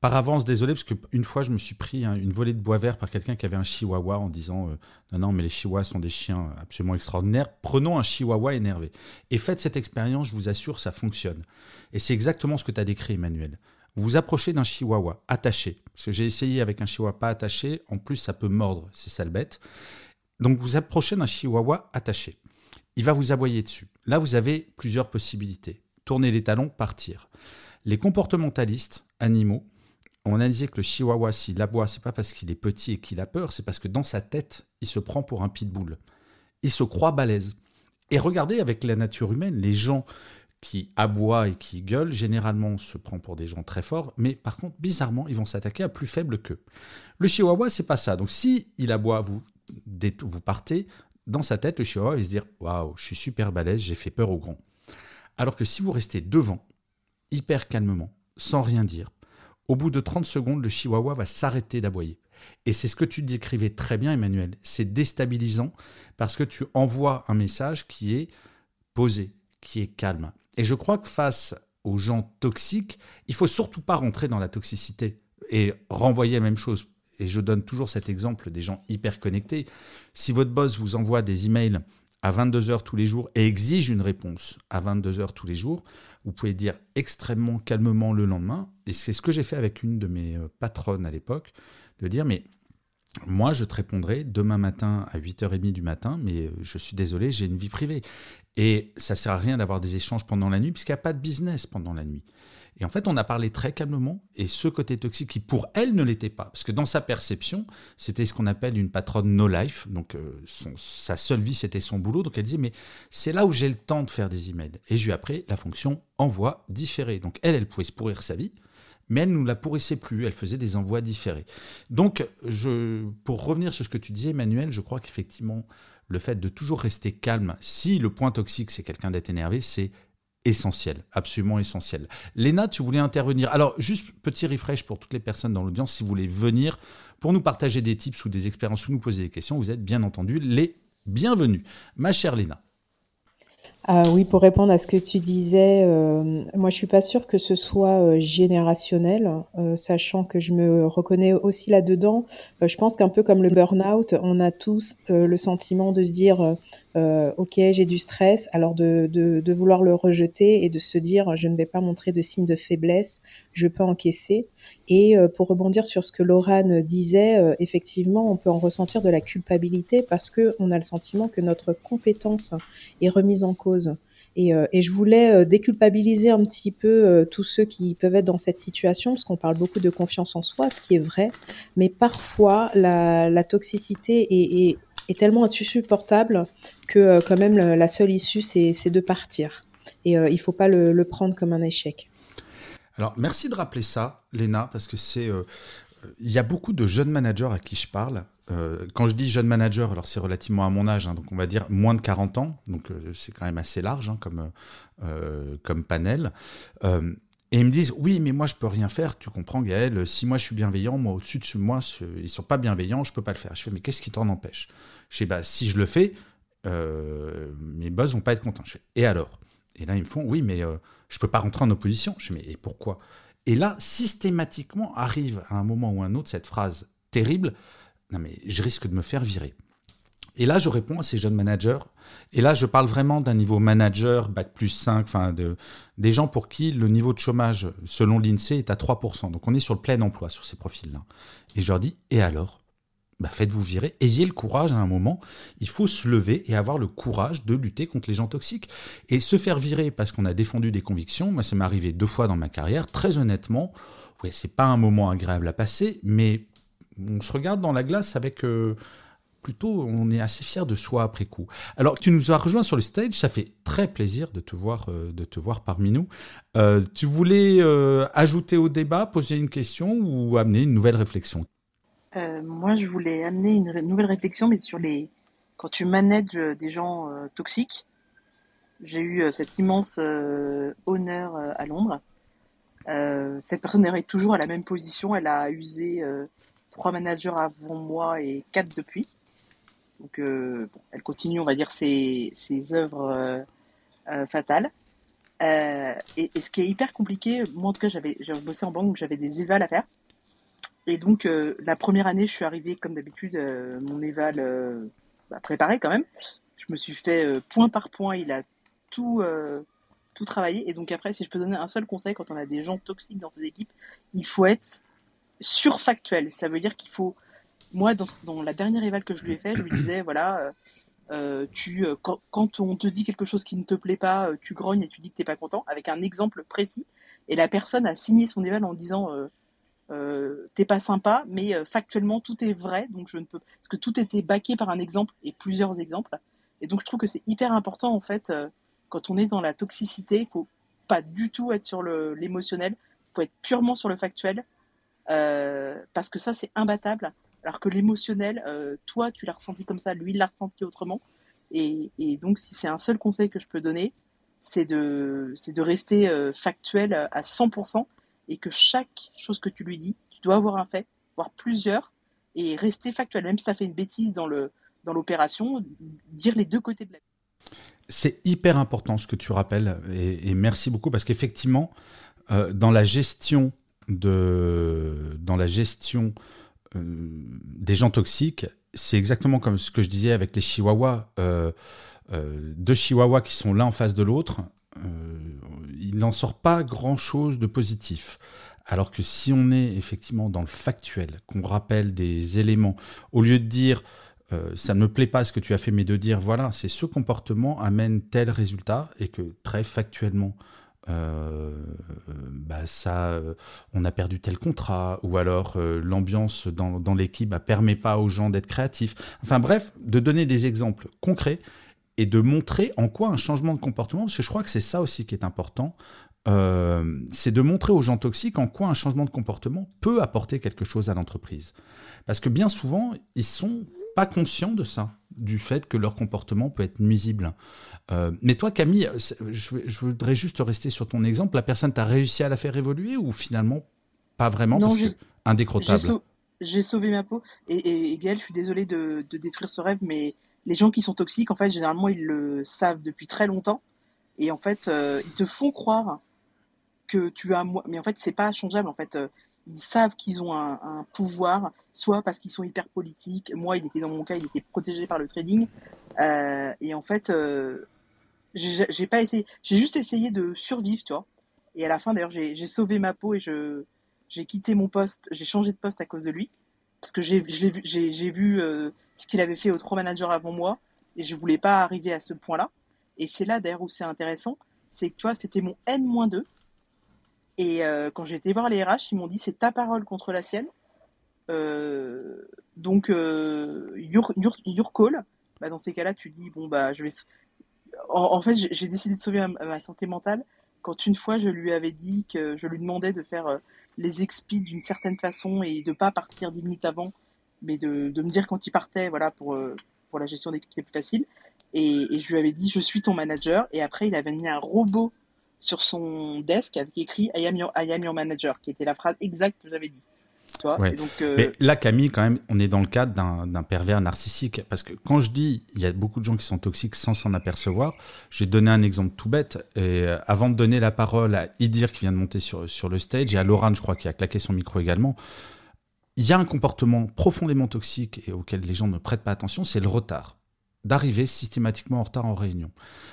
par avance, désolé, parce qu'une fois, je me suis pris une volée de bois vert par quelqu'un qui avait un chihuahua en disant euh, Non, non, mais les chihuahuas sont des chiens absolument extraordinaires. Prenons un chihuahua énervé. Et faites cette expérience, je vous assure, ça fonctionne. Et c'est exactement ce que tu as décrit, Emmanuel. Vous vous approchez d'un chihuahua attaché. Parce que j'ai essayé avec un chihuahua pas attaché. En plus, ça peut mordre, c'est sale bête. Donc, vous approchez d'un chihuahua attaché. Il va vous aboyer dessus. Là, vous avez plusieurs possibilités. Tourner les talons, partir. Les comportementalistes animaux on analysé que le chihuahua, s'il aboie, c'est pas parce qu'il est petit et qu'il a peur, c'est parce que dans sa tête, il se prend pour un pitbull. Il se croit balèze. Et regardez avec la nature humaine, les gens qui aboient et qui gueulent, généralement se prend pour des gens très forts, mais par contre, bizarrement, ils vont s'attaquer à plus faible qu'eux. Le chihuahua, c'est pas ça. Donc si il aboie, vous, vous partez, dans sa tête, le chihuahua va se dire Waouh, je suis super balèze, j'ai fait peur au grand. Alors que si vous restez devant, hyper calmement, sans rien dire, au bout de 30 secondes, le chihuahua va s'arrêter d'aboyer. Et c'est ce que tu décrivais très bien, Emmanuel. C'est déstabilisant parce que tu envoies un message qui est posé, qui est calme. Et je crois que face aux gens toxiques, il faut surtout pas rentrer dans la toxicité et renvoyer la même chose. Et je donne toujours cet exemple des gens hyper connectés. Si votre boss vous envoie des emails à 22 heures tous les jours et exige une réponse à 22 heures tous les jours, vous pouvez dire extrêmement calmement le lendemain. Et c'est ce que j'ai fait avec une de mes euh, patronnes à l'époque, de dire mais moi, je te répondrai demain matin à 8h30 du matin, mais euh, je suis désolé, j'ai une vie privée. Et ça sert à rien d'avoir des échanges pendant la nuit, puisqu'il n'y a pas de business pendant la nuit. Et en fait, on a parlé très calmement, et ce côté toxique qui, pour elle, ne l'était pas, parce que dans sa perception, c'était ce qu'on appelle une patronne no life, donc euh, sa seule vie, c'était son boulot, donc elle disait, mais c'est là où j'ai le temps de faire des emails. Et je lui appris la fonction envoi différé. Donc elle, elle pouvait se pourrir sa vie, mais elle ne la pourrissait plus, elle faisait des envois différés. Donc, je, pour revenir sur ce que tu disais, Emmanuel, je crois qu'effectivement, le fait de toujours rester calme, si le point toxique, c'est quelqu'un d'être énervé, c'est essentiel, absolument essentiel. Léna, tu voulais intervenir. Alors, juste petit refresh pour toutes les personnes dans l'audience, si vous voulez venir pour nous partager des tips ou des expériences ou nous poser des questions, vous êtes bien entendu les bienvenus. Ma chère Léna. Ah oui, pour répondre à ce que tu disais, euh, moi je suis pas sûre que ce soit euh, générationnel, euh, sachant que je me reconnais aussi là-dedans. je pense qu'un peu comme le burn-out, on a tous le sentiment de se dire euh, ok, j'ai du stress, alors de, de, vouloir le rejeter et de se dire je ne vais pas montrer de signes de faiblesse, je peux encaisser. Et euh, pour rebondir sur ce que Laurane disait, euh, effectivement, on peut en ressentir de la culpabilité parce que on a le sentiment que notre compétence est remise en cause. Et, et, je voulais déculpabiliser un petit peu tous ceux qui peuvent être dans cette situation, parce qu'on parle beaucoup de confiance en soi, ce qui est vrai, mais parfois la, la toxicité est, est, est tellement insupportable que euh, quand même la seule issue, c'est de partir. Et euh, il ne faut pas le, prendre comme un échec. Alors, merci de rappeler ça, Léna, parce que c'est... Euh, il y a beaucoup de jeunes managers à qui je parle. quand je dis jeune manager, alors c'est relativement à mon âge, hein, donc on va dire moins de 40 ans, donc c'est quand même assez large hein, comme, comme panel. Et ils me disent, oui, mais moi, je peux rien faire. Tu comprends, Gaël Si moi, je suis bienveillant, moi, au-dessus de moi, ils sont pas bienveillants, je peux pas le faire. Je fais, mais qu'est-ce qui t'en empêche? Je fais, bah, si je le fais, euh, mes boss vont pas être contents. Et alors? Et là, ils me font, oui, mais euh, je peux pas rentrer en opposition. Je fais, mais et pourquoi? Et là, systématiquement, arrive à un moment ou un autre cette phrase terrible, non, mais je risque de me faire virer. Et là, je réponds à ces jeunes managers. Et là, je parle vraiment d'un niveau manager, bac plus 5, enfin, de, des gens pour qui le niveau de chômage, selon l'INSEE, est à 3%. Donc, on est sur le plein emploi sur ces profils-là. Et je leur dis, et alors? Bah, Faites-vous virer, ayez le courage à un moment. Il faut se lever et avoir le courage de lutter contre les gens toxiques. Et se faire virer parce qu'on a défendu des convictions, moi, ça m'est arrivé deux fois dans ma carrière. Très honnêtement, ouais, c'est pas un moment agréable à passer, mais on se regarde dans la glace avec. Euh, plutôt, on est assez fier de soi après coup. Alors, tu nous as rejoint sur le stage, ça fait très plaisir de te voir, euh, de te voir parmi nous. Euh, tu voulais euh, ajouter au débat, poser une question ou amener une nouvelle réflexion? Moi, je voulais amener une nouvelle réflexion, mais sur les quand tu manages des gens toxiques. J'ai eu cet immense honneur à Londres. cette personne est toujours à la même position. Elle a usé trois managers avant moi et quatre depuis. Donc, euh, elle continue, on va dire, ses, œuvres euh, euh, fatales. Et, ce qui est hyper compliqué, moi en tout cas, j'avais, bossé en banque, donc j'avais des évals à faire. Et donc, la première année, je suis arrivée, comme d'habitude, mon éval bah, préparé quand même. Je me suis fait point par point, il a tout, tout travaillé. Et donc, après, si je peux donner un seul conseil, quand on a des gens toxiques dans ses équipes, il faut être surfactuel. Ça veut dire qu'il faut moi, dans, la dernière éval que je lui ai fait, je lui disais, voilà, euh, euh, tu, euh, quand, on te dit quelque chose qui ne te plaît pas, tu grognes et tu dis que tu n'es pas content, avec un exemple précis. Et la personne a signé son éval en disant, t'es pas sympa, mais factuellement tout est vrai, donc je ne peux, parce que tout était baqué par un exemple et plusieurs exemples. Et donc je trouve que c'est hyper important en fait, quand on est dans la toxicité, il faut pas du tout être sur l'émotionnel, il faut être purement sur le factuel, parce que ça c'est imbattable. Alors que l'émotionnel, euh, toi, tu l'as ressenti comme ça, lui, il l'a ressenti autrement. Et, donc, si c'est un seul conseil que je peux donner, c'est de, de rester euh, factuel à 100% et que chaque chose que tu lui dis, tu dois avoir un fait, voire plusieurs, et rester factuel, même si ça fait une bêtise dans le dans l'opération, dire les deux côtés de la c'est hyper important ce que tu rappelles et, merci beaucoup parce qu'effectivement, euh, dans la gestion de, dans la gestion euh, des gens toxiques, c'est exactement comme ce que je disais avec les chihuahuas. Euh, deux chihuahuas qui sont l'un en face de l'autre, il n'en sort pas grand-chose de positif. Alors que si on est effectivement dans le factuel, qu'on rappelle des éléments, au lieu de dire euh, ça ne me plaît pas ce que tu as fait, mais de dire voilà, c'est ce comportement amène tel résultat et que très factuellement, euh, bah ça, euh, on a perdu tel contrat, ou alors l'ambiance dans, dans l'équipe ne bah, permet pas aux gens d'être créatifs. Enfin bref, de donner des exemples concrets et de montrer en quoi un changement de comportement, parce que je crois que c'est ça aussi qui est important, c'est de montrer aux gens toxiques en quoi un changement de comportement peut apporter quelque chose à l'entreprise. Parce que bien souvent, ils sont pas conscients de ça, du fait que leur comportement peut être nuisible. Euh, mais toi, Camille, je, voudrais juste rester sur ton exemple. La personne, t'a réussi à la faire évoluer ou finalement pas vraiment? Non, parce que indécrottable J'ai sauvé ma peau. Et, et, Gaël, je suis désolé de, détruire ce rêve, mais les gens qui sont toxiques, en fait, généralement, ils le savent depuis très longtemps. Et en fait, euh, ils te font croire que tu as... Mais en fait, c'est pas changeable. En fait, euh, ils savent qu'ils ont un, pouvoir, soit parce qu'ils sont hyper politiques. Moi, il était dans mon cas, il était protégé par le trading. Euh, et en fait, euh, j'ai pas essayé, j'ai juste essayé de survivre, tu vois. Et à la fin, d'ailleurs, j'ai sauvé ma peau et j'ai quitté mon poste, j'ai changé de poste à cause de lui, parce que j'ai vu, vu euh, ce qu'il avait fait aux trois managers avant moi, et je voulais pas arriver à ce point-là. Et c'est là d'ailleurs où c'est intéressant, c'est que toi, c'était mon N-2, et euh, quand j'ai été voir les RH, ils m'ont dit c'est ta parole contre la sienne. Euh, donc, your, call. Bah, dans ces cas-là, tu dis bon, bah, je vais. En, fait, j'ai décidé de sauver ma, santé mentale quand une fois je lui avais dit que je lui demandais de faire euh, les expis d'une certaine façon et de pas partir dix minutes avant, mais de, de, me dire quand il partait, voilà, pour, pour la gestion d'équipe, c'est plus facile. Et, et, je lui avais dit je suis ton manager. Et après, il avait mis un robot sur son desk avec écrit I am your, manager, qui était la phrase exacte que j'avais dit. Donc, euh, Mais là, Camille, quand même, on est dans le cadre d'un pervers narcissique. Parce que quand je dis il y a beaucoup de gens qui sont toxiques sans s'en apercevoir, j'ai donné un exemple tout bête. Et euh, avant de donner la parole à Idir qui vient de monter sur, sur le stage et à Laurent, je crois, qui a claqué son micro également, il y a un comportement profondément toxique et auquel les gens ne prêtent pas attention, c'est le retard d'arriver systématiquement en retard en réunion.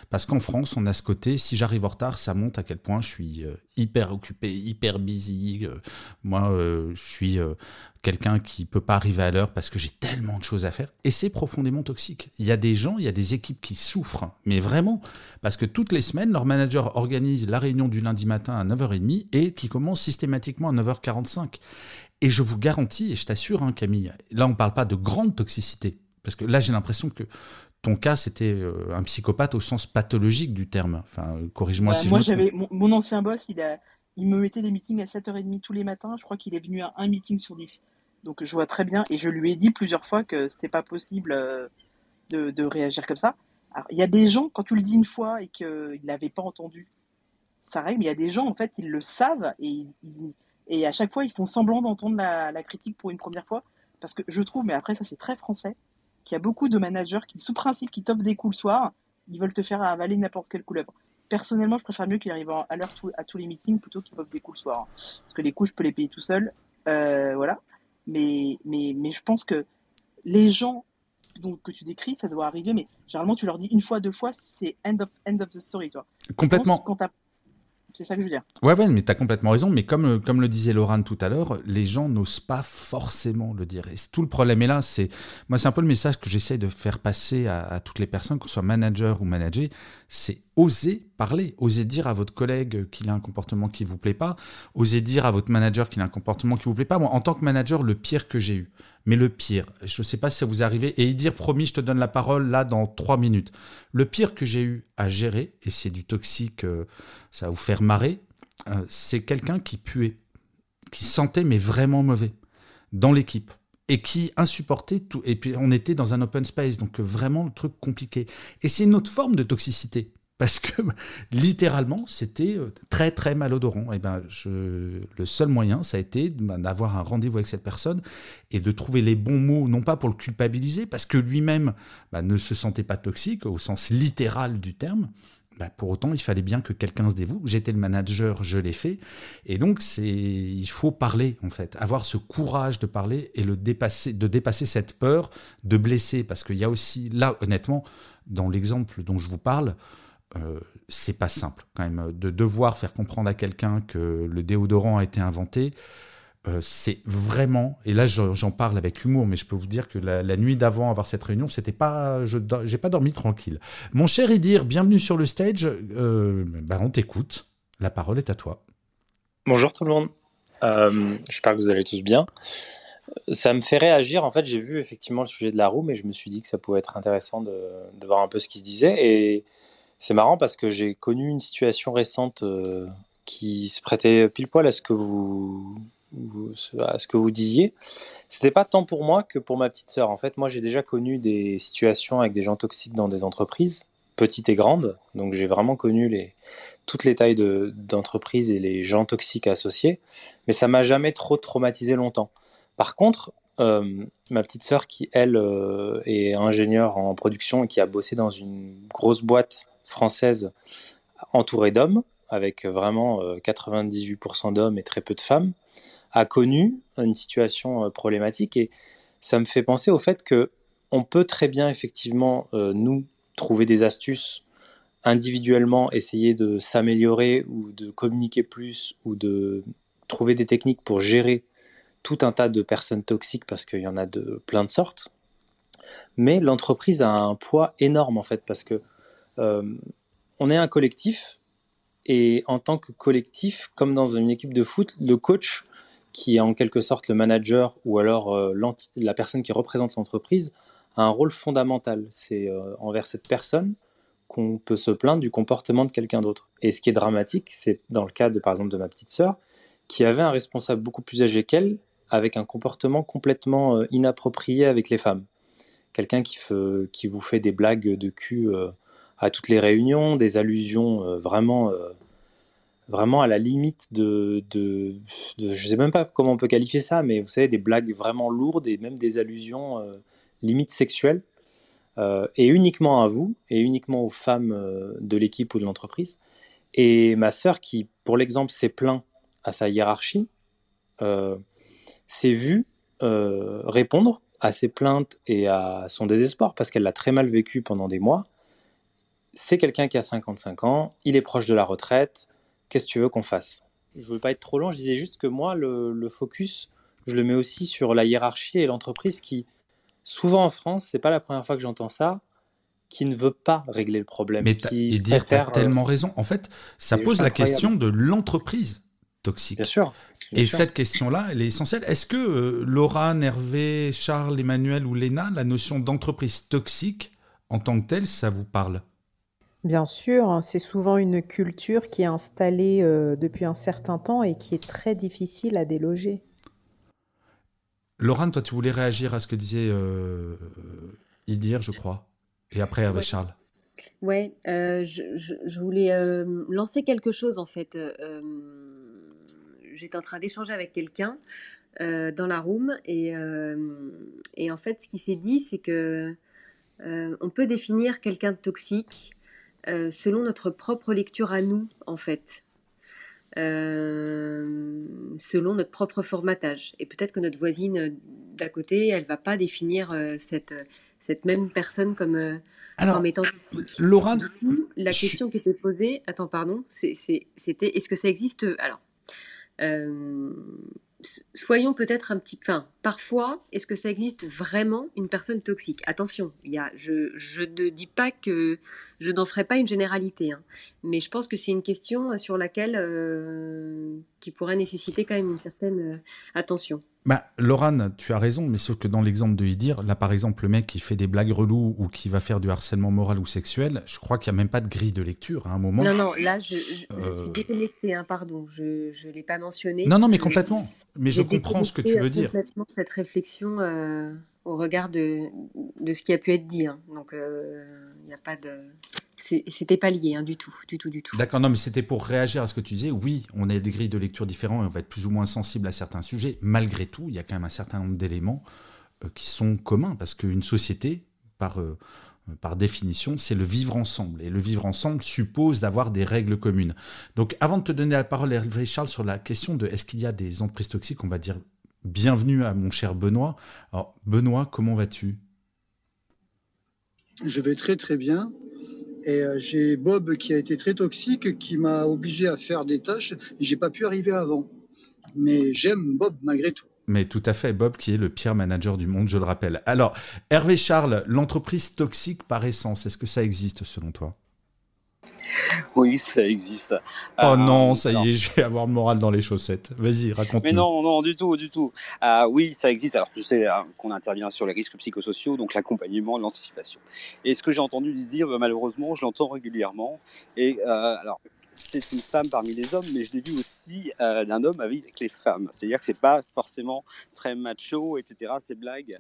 Parce qu'en France, on a ce côté, si j'arrive en retard, ça monte à quel point je suis euh, hyper occupé, hyper busy. Euh, moi, euh, je suis quelqu'un qui peut pas arriver à l'heure parce que j'ai tellement de choses à faire. Et c'est profondément toxique. Il y a des gens, il y a des équipes qui souffrent, mais vraiment, parce que toutes les semaines, leur manager organise la réunion du lundi matin à 9h30 et qui commence systématiquement à 9h45. Et je vous garantis, et je t'assure, hein, Camille, là on ne parle pas de grande toxicité, parce que là, j'ai l'impression que ton cas, c'était euh, un psychopathe au sens pathologique du terme. Enfin, corrige-moi bah, si moi, je j'avais mon, ancien boss, il, a, il me mettait des meetings à 7h30 tous les matins. Je crois qu'il est venu à un meeting sur 10. Donc je vois très bien. Et je lui ai dit plusieurs fois que c'était pas possible euh, de, réagir comme ça. Il y a des gens, quand tu le dis une fois et qu'ils l'avaient pas entendu, ça arrive. Mais il y a des gens, en fait, ils le savent et, et à chaque fois, ils font semblant d'entendre la, la critique pour une première fois. Parce que je trouve, mais après, ça, c'est très français qu'il y a beaucoup de managers qui, sous principe, qui t'offrent des coups le soir, ils veulent te faire avaler n'importe quelle couleuvre. Personnellement, je préfère mieux qu'il arrive à l'heure à tous les meetings plutôt qu'il m'offre des coups le soir. Hein. Parce que les coups, je peux les payer tout seul. Euh, voilà. Mais, mais, mais je pense que les gens donc, que tu décris, ça doit arriver, mais généralement, tu leur dis une fois, deux fois, c'est end of, end of the story, toi. Complètement. C'est ça que je veux dire. Ouais, ouais, mais tu complètement raison. Mais comme, euh, comme le disait Laurent tout à l'heure, les gens n'osent pas forcément le dire. Et tout le problème est là. C'est Moi, c'est un peu le message que j'essaie de faire passer à, toutes les personnes, que ce soit manager ou manager. C'est oser parler, oser dire à votre collègue qu'il a un comportement qui vous plaît pas, oser dire à votre manager qu'il a un comportement qui vous plaît pas. Moi, en tant que manager, le pire que j'ai eu, mais le pire, je ne sais pas si ça vous est arrivé, et dire promis, je te donne la parole là dans trois minutes. Le pire que j'ai eu à gérer, et c'est du toxique, euh, ça va vous faire marrer, euh, c'est quelqu'un qui puait, qui sentait mais vraiment mauvais dans l'équipe et qui insupportait tout. Et puis on était dans un open space, donc vraiment le truc compliqué. Et c'est une autre forme de toxicité. Parce que littéralement c'était euh, très très malodorant. Et ben, je, le seul moyen, ça a été ben, d'avoir un rendez-vous avec cette personne et de trouver les bons mots, non pas pour le culpabiliser, parce que lui-même ben, ne se sentait pas toxique au sens littéral du terme. Ben, pour autant, il fallait bien que quelqu'un se dévoue. J'étais le manager, je l'ai fait. Et donc, il faut parler, en fait. Avoir ce courage de parler et le dépasser, de dépasser cette peur de blesser. Parce qu'il y a aussi, là, honnêtement, dans l'exemple dont je vous parle, euh, c'est pas simple quand même de devoir faire comprendre à quelqu'un que le déodorant a été inventé. Euh, c'est vraiment, et là j'en parle avec humour, mais je peux vous dire que la, nuit d'avant avoir cette réunion, c'était pas, je j'ai pas dormi tranquille. Mon cher Idir, bienvenue sur le stage. Euh, bah, on t'écoute. La parole est à toi. Bonjour tout le monde. J'espère que vous allez tous bien. Ça me fait réagir. En fait, j'ai vu effectivement le sujet de la roue, mais je me suis dit que ça pouvait être intéressant de voir un peu ce qui se disait. Et c'est marrant parce que j'ai connu une situation récente euh, qui se prêtait pile poil à ce que vous, à ce que vous disiez. Pas tant pour moi que pour ma petite sœur. En fait, moi, j'ai déjà connu des situations avec des gens toxiques dans des entreprises, petites et grandes. Donc, j'ai vraiment connu toutes les tailles d'entreprises et les gens toxiques associés. Mais ça m'a jamais trop traumatisé longtemps. Par contre, euh, ma petite sœur qui, elle, euh, est ingénieure en production et qui a bossé dans une grosse boîte française entourée d'hommes, avec vraiment 98% euh, d'hommes et très peu de femmes, a connu une situation problématique. Et ça me fait penser au fait que on peut très bien effectivement nous trouver des astuces individuellement, essayer de s'améliorer ou de communiquer plus ou de trouver des techniques pour gérer tout un tas de personnes toxiques parce qu'il y en a de plein de sortes. Mais l'entreprise a un poids énorme en fait parce que euh, on est un collectif et en tant que collectif, comme dans une équipe de foot, le coach qui est en quelque sorte le manager ou alors euh, la personne qui représente l'entreprise a un rôle fondamental. C'est euh, envers cette personne qu'on peut se plaindre du comportement de quelqu'un d'autre. Et ce qui est dramatique, c'est dans le cas de par exemple de ma petite sœur, qui avait un responsable beaucoup plus âgé qu'elle avec un comportement complètement euh, inapproprié avec les femmes. Quelqu'un qui, qui, vous fait des blagues de cul euh, à toutes les réunions, des allusions euh, vraiment, vraiment à la limite de, de, Je ne sais même pas comment on peut qualifier ça, mais vous savez, des blagues vraiment lourdes et même des allusions limite sexuelles. et uniquement à vous, et uniquement aux femmes de l'équipe ou de l'entreprise. Et ma sœur, qui, pour l'exemple, s'est plaint à sa hiérarchie, s'est vue euh, répondre à ses plaintes et à son désespoir parce qu'elle l'a très mal vécu pendant des mois. C'est quelqu'un qui a 55 ans, il est proche de la retraite, qu'est-ce que tu veux qu'on fasse? Je ne veux pas être trop long, je disais juste que moi, le, focus, je le mets aussi sur la hiérarchie et l'entreprise qui, souvent en France, c'est pas la première fois que j'entends ça, qui ne veut pas régler le problème. Mais qui et dire, tu as tellement raison. En fait, ça pose la question de l'entreprise toxique. Bien sûr. et cette question-là, elle est essentielle. Est-ce que euh, Laura, Hervé, Charles, Emmanuel ou Léna, la notion d'entreprise toxique en tant que telle, ça vous parle? Bien sûr, hein, c'est souvent une culture qui est installée euh, depuis un certain temps et qui est très difficile à déloger. Laurent, toi, tu voulais réagir à ce que disait euh, Idir, je crois, et après Hervé Charles. Ouais, je, voulais lancer quelque chose en fait j'étais en train d'échanger avec quelqu'un euh, dans la room et, euh, et, en fait ce qui s'est dit c'est que euh, on peut définir quelqu'un de toxique selon notre propre lecture à nous en fait. Selon notre propre formatage. Et peut-être que notre voisine d'à côté elle va pas définir cette, cette même personne comme Alors, comme étant toxique. Laura, la question qui était posée, attends, pardon, c'était est-ce que ça existe? Alors, euh, soyons peut-être un petit... Enfin, parfois, est-ce que ça existe vraiment une personne toxique? Attention, il y a, je, je, ne dis pas que je n'en ferai pas une généralité, hein, mais je pense que c'est une question sur laquelle euh, qui pourrait nécessiter quand même une certaine euh, attention. Bah, Laurent, tu as raison, mais sauf que dans l'exemple de Idir, là par exemple, le mec qui fait des blagues reloues ou qui va faire du harcèlement moral ou sexuel, je crois qu'il n'y a même pas de grille de lecture à un moment. Non, non, là je, suis euh. déconnectée, hein, pardon, je ne l'ai pas mentionné. Non, non, mais complètement. Mais je comprends ce que tu veux dire. Cette réflexion euh, au regard de, de, ce qui a pu être dit. Hein. Donc il n'y a pas de. c'était pas lié hein, du tout, du tout, du tout. D'accord, non, mais c'était pour réagir à ce que tu disais. Oui, on a des grilles de lecture différentes et on va être plus ou moins sensible à certains sujets. Malgré tout, il y a quand même un certain nombre d'éléments euh, qui sont communs parce qu'une société, par, euh, par définition, c'est le vivre ensemble. Et le vivre ensemble suppose d'avoir des règles communes. Donc, avant de te donner la parole, Hervé Charles, sur la question de est-ce qu'il y a des entreprises toxiques, on va dire bienvenue à mon cher Benoît. Alors, Benoît, comment vas-tu? Je vais très très bien. Et euh, j'ai Bob qui a été très toxique, qui m'a obligé à faire des tâches et j'ai pas pu arriver avant. Mais j'aime Bob malgré tout. Mais tout à fait, Bob qui est le pire manager du monde, je le rappelle. Alors, Hervé Charles, l'entreprise toxique par essence, est-ce que ça existe selon toi? Oui, ça existe. Oh euh, non, ça y est, je vais avoir le moral dans les chaussettes. Vas-y, raconte-nous. Mais non, non, du tout, du tout. Euh, oui, ça existe. Alors, tu sais hein, qu'on intervient sur les risques psychosociaux, donc l'accompagnement, l'anticipation. Et ce que j'ai entendu dire, bah, malheureusement, je l'entends régulièrement. Et euh, alors, c'est une femme parmi les hommes, mais je l'ai vu aussi d'un homme avec les femmes. C'est-à-dire que c'est pas forcément très macho, etc. Ces blagues euh,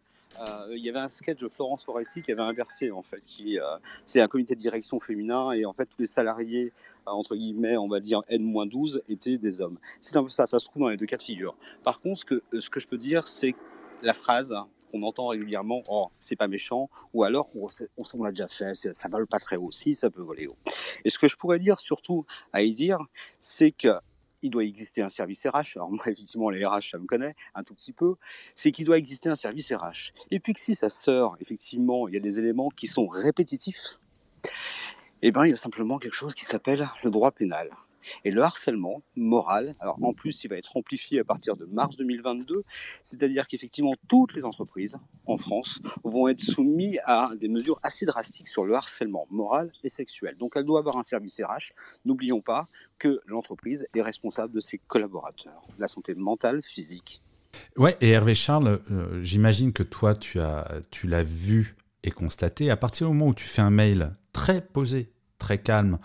il y avait un sketch de Florence Foresti qui avait inversé en fait. Qui, euh, c'est un comité de direction féminin et en fait tous les salariés euh, entre guillemets, on va dire N-12 étaient des hommes. C'est un peu ça, ça se trouve dans les deux cas de figure. Par contre, ce que, ce que je peux dire, c'est la phrase qu'on entend régulièrement, oh, c'est pas méchant, ou alors on, on, l'a déjà fait, ça vole pas très haut, si ça peut voler haut. Et ce que je pourrais dire surtout à y dire, c'est que il doit exister un service RH. Alors moi, effectivement, les RH, ça me connaît un tout petit peu. C'est qu'il doit exister un service RH. Et puis que si ça sort, effectivement, il y a des éléments qui sont répétitifs, eh ben, il y a simplement quelque chose qui s'appelle le droit pénal. Et le harcèlement moral, alors en plus, il va être amplifié à partir de mars 2022, c'est-à-dire qu'effectivement, toutes les entreprises en France vont être soumises à des mesures assez drastiques sur le harcèlement moral et sexuel. Donc, elle doit avoir un service RH. N'oublions pas que l'entreprise est responsable de ses collaborateurs, la santé mentale, physique. Ouais, et Hervé Charles, euh, j'imagine que toi, tu as, tu l'as vu et constaté. À partir du moment où tu fais un mail très posé, très calme,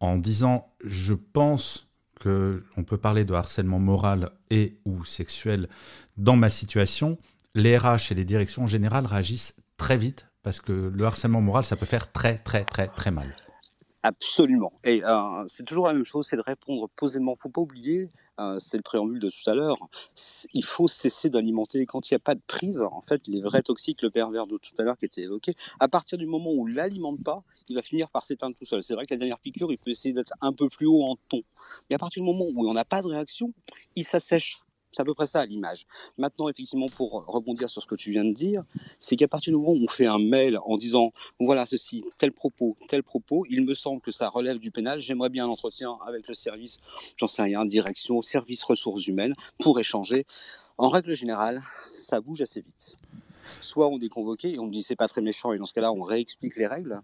en disant je pense que on peut parler de harcèlement moral et ou sexuel dans ma situation, les RH et les directions générales réagissent très vite parce que le harcèlement moral, ça peut faire très très très très mal. Absolument. Et euh, c'est toujours la même chose, c'est de répondre posément. Faut pas oublier, euh, c'est le préambule de tout à l'heure, il faut cesser d'alimenter. Quand il n'y a pas de prise, en fait, les vrais toxiques, le pervers de tout à l'heure qui était évoqué, à partir du moment où l'alimente pas, il va finir par s'éteindre tout seul. C'est vrai que la dernière piqûre, il peut essayer d'être un peu plus haut en ton. Mais à partir du moment où on n'a pas de réaction, il s'assèche c'est à peu près ça l'image. Maintenant, effectivement, pour rebondir sur ce que tu viens de dire, c'est qu'à partir du moment où on fait un mail en disant voilà ceci, tel propos, tel propos, il me semble que ça relève du pénal. J'aimerais bien un entretien avec le service, j'en sais rien, direction, service ressources humaines pour échanger. En règle générale, ça bouge assez vite. Soit on est convoqué et on dit c'est pas très méchant et dans ce cas-là on réexplique les règles,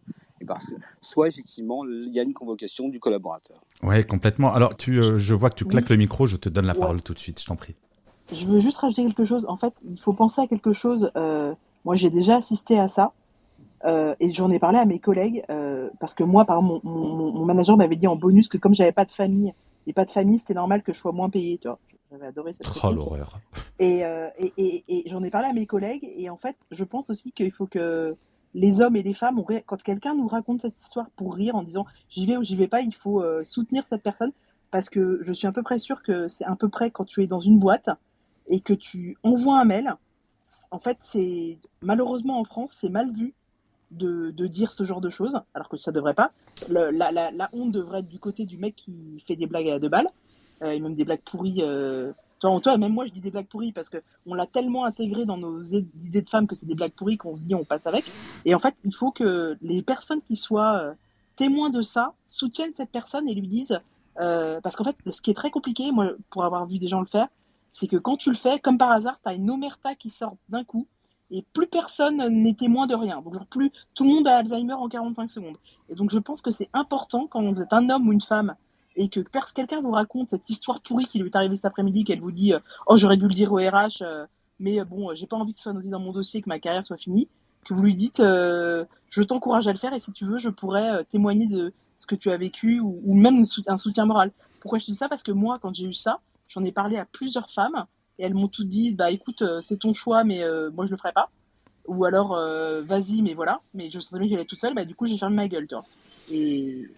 parce que soit effectivement il y a une convocation du collaborateur. Ouais, complètement. Alors tu, euh, je vois que tu claques le micro, je te donne la parole tout de suite, je t'en prie. Je veux juste rajouter quelque chose. En fait, il faut penser à quelque chose. Euh, moi, j'ai déjà assisté à ça. Euh, et j'en ai parlé à mes collègues parce que moi, par exemple, mon, manager m'avait dit en bonus que comme j'avais pas de famille et pas de famille, c'était normal que je sois moins payé. Tu vois, j'avais adoré cette. Oh l'horreur. Et, et, et, et j'en ai parlé à mes collègues et en fait, je pense aussi qu'il faut que les hommes et les femmes, quand quelqu'un nous raconte cette histoire pour rire en disant j'y vais ou j'y vais pas, il faut euh, soutenir cette personne parce que je suis à peu près sûr que c'est à peu près quand tu es dans une boîte et que tu envoies un mail. En fait, c'est malheureusement en France, c'est mal vu de, dire ce genre de choses, alors que ça devrait pas. la, honte devrait être du côté du mec qui fait des blagues à deux balles, euh, et même des blagues pourries euh, toi, même moi, je dis des blagues pourries parce que on l'a tellement intégré dans nos idées de femmes que c'est des blagues pourries qu'on se dit on passe avec. Et en fait, il faut que les personnes qui soient euh, témoins de ça soutiennent cette personne et lui disent euh, parce qu'en fait, ce qui est très compliqué, moi, pour avoir vu des gens le faire, c'est que quand tu le fais, comme par hasard, tu as une omerta qui sort d'un coup et plus personne n'est témoin de rien. Donc, plus tout le monde a Alzheimer en 45 secondes. Et donc, je pense que c'est important quand vous êtes un homme ou une femme et que quelqu'un vous raconte cette histoire pourrie qui lui est arrivée cet après-midi, qu'elle vous dit euh, Oh, j'aurais dû le dire au RH, euh, mais euh, bon, j'ai pas envie que ce soit noté dans mon dossier, que ma carrière soit finie, que vous lui dites Je t'encourage à le faire et si tu veux, je pourrais témoigner de ce que tu as vécu ou, même un soutien moral. Pourquoi je dis ça? Parce que moi, quand j'ai eu ça, j'en ai parlé à plusieurs femmes et elles m'ont toutes dit Bah écoute, c'est ton choix, mais moi je le ferai pas. Ou alors, vas-y, mais voilà. Mais je sentais bien qu'elle est toute seule, bah du coup, j'ai fermé ma gueule, tu vois. Et,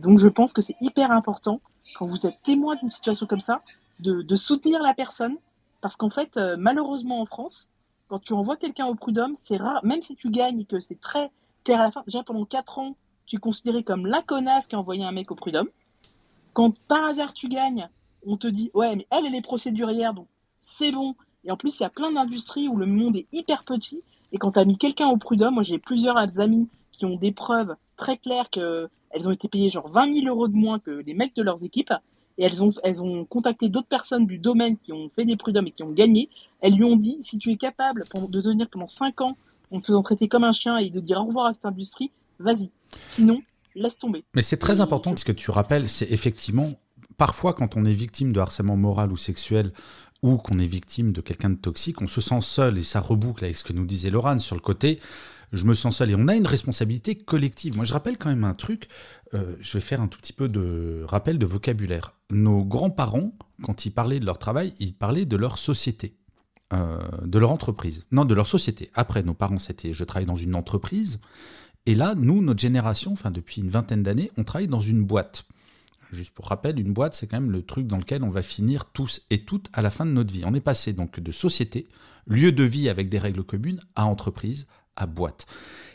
donc, je pense que c'est hyper important, quand vous êtes témoin d'une situation comme ça, de, soutenir la personne. Parce qu'en fait, euh, malheureusement en France, quand tu envoies quelqu'un au prud'homme, c'est rare, même si tu gagnes et que c'est très clair à la fin. Déjà, pendant 4 ans, tu es considéré comme la connasse qui a envoyé un mec au prud'homme. Quand par hasard tu gagnes, on te dit, ouais, mais elle, elle est procédurière, donc c'est bon. Et en plus, il y a plein d'industries où le monde est hyper petit. Et quand tu as mis quelqu'un au prud'homme, moi j'ai plusieurs amis qui ont des preuves très claires qu'elles ont été payées genre 20 000 euros de moins que les mecs de leurs équipes. Et elles ont, elles ont contacté d'autres personnes du domaine qui ont fait des prud'hommes et qui ont gagné. Elles lui ont dit, si tu es capable de tenir pendant 5 ans en te faisant traiter comme un chien et de dire au revoir à cette industrie, vas-y. Sinon, laisse tomber. Mais c'est très important ce que tu rappelles, c'est effectivement, parfois quand on est victime de harcèlement moral ou sexuel, ou qu'on est victime de quelqu'un de toxique, on se sent seul, et ça reboucle avec ce que nous disait Laurent sur le côté, je me sens seul, et on a une responsabilité collective. Moi je rappelle quand même un truc, euh, je vais faire un tout petit peu de rappel de vocabulaire. Nos grands-parents, quand ils parlaient de leur travail, ils parlaient de leur société. Euh, de leur entreprise. Non, de leur société. Après, nos parents, c'était je travaille dans une entreprise. Et là, nous, notre génération, enfin depuis une vingtaine d'années, on travaille dans une boîte. Juste pour rappel, une boîte, c'est quand même le truc dans lequel on va finir tous et toutes à la fin de notre vie. On est passé donc de société, lieu de vie avec des règles communes, à entreprise, à boîte.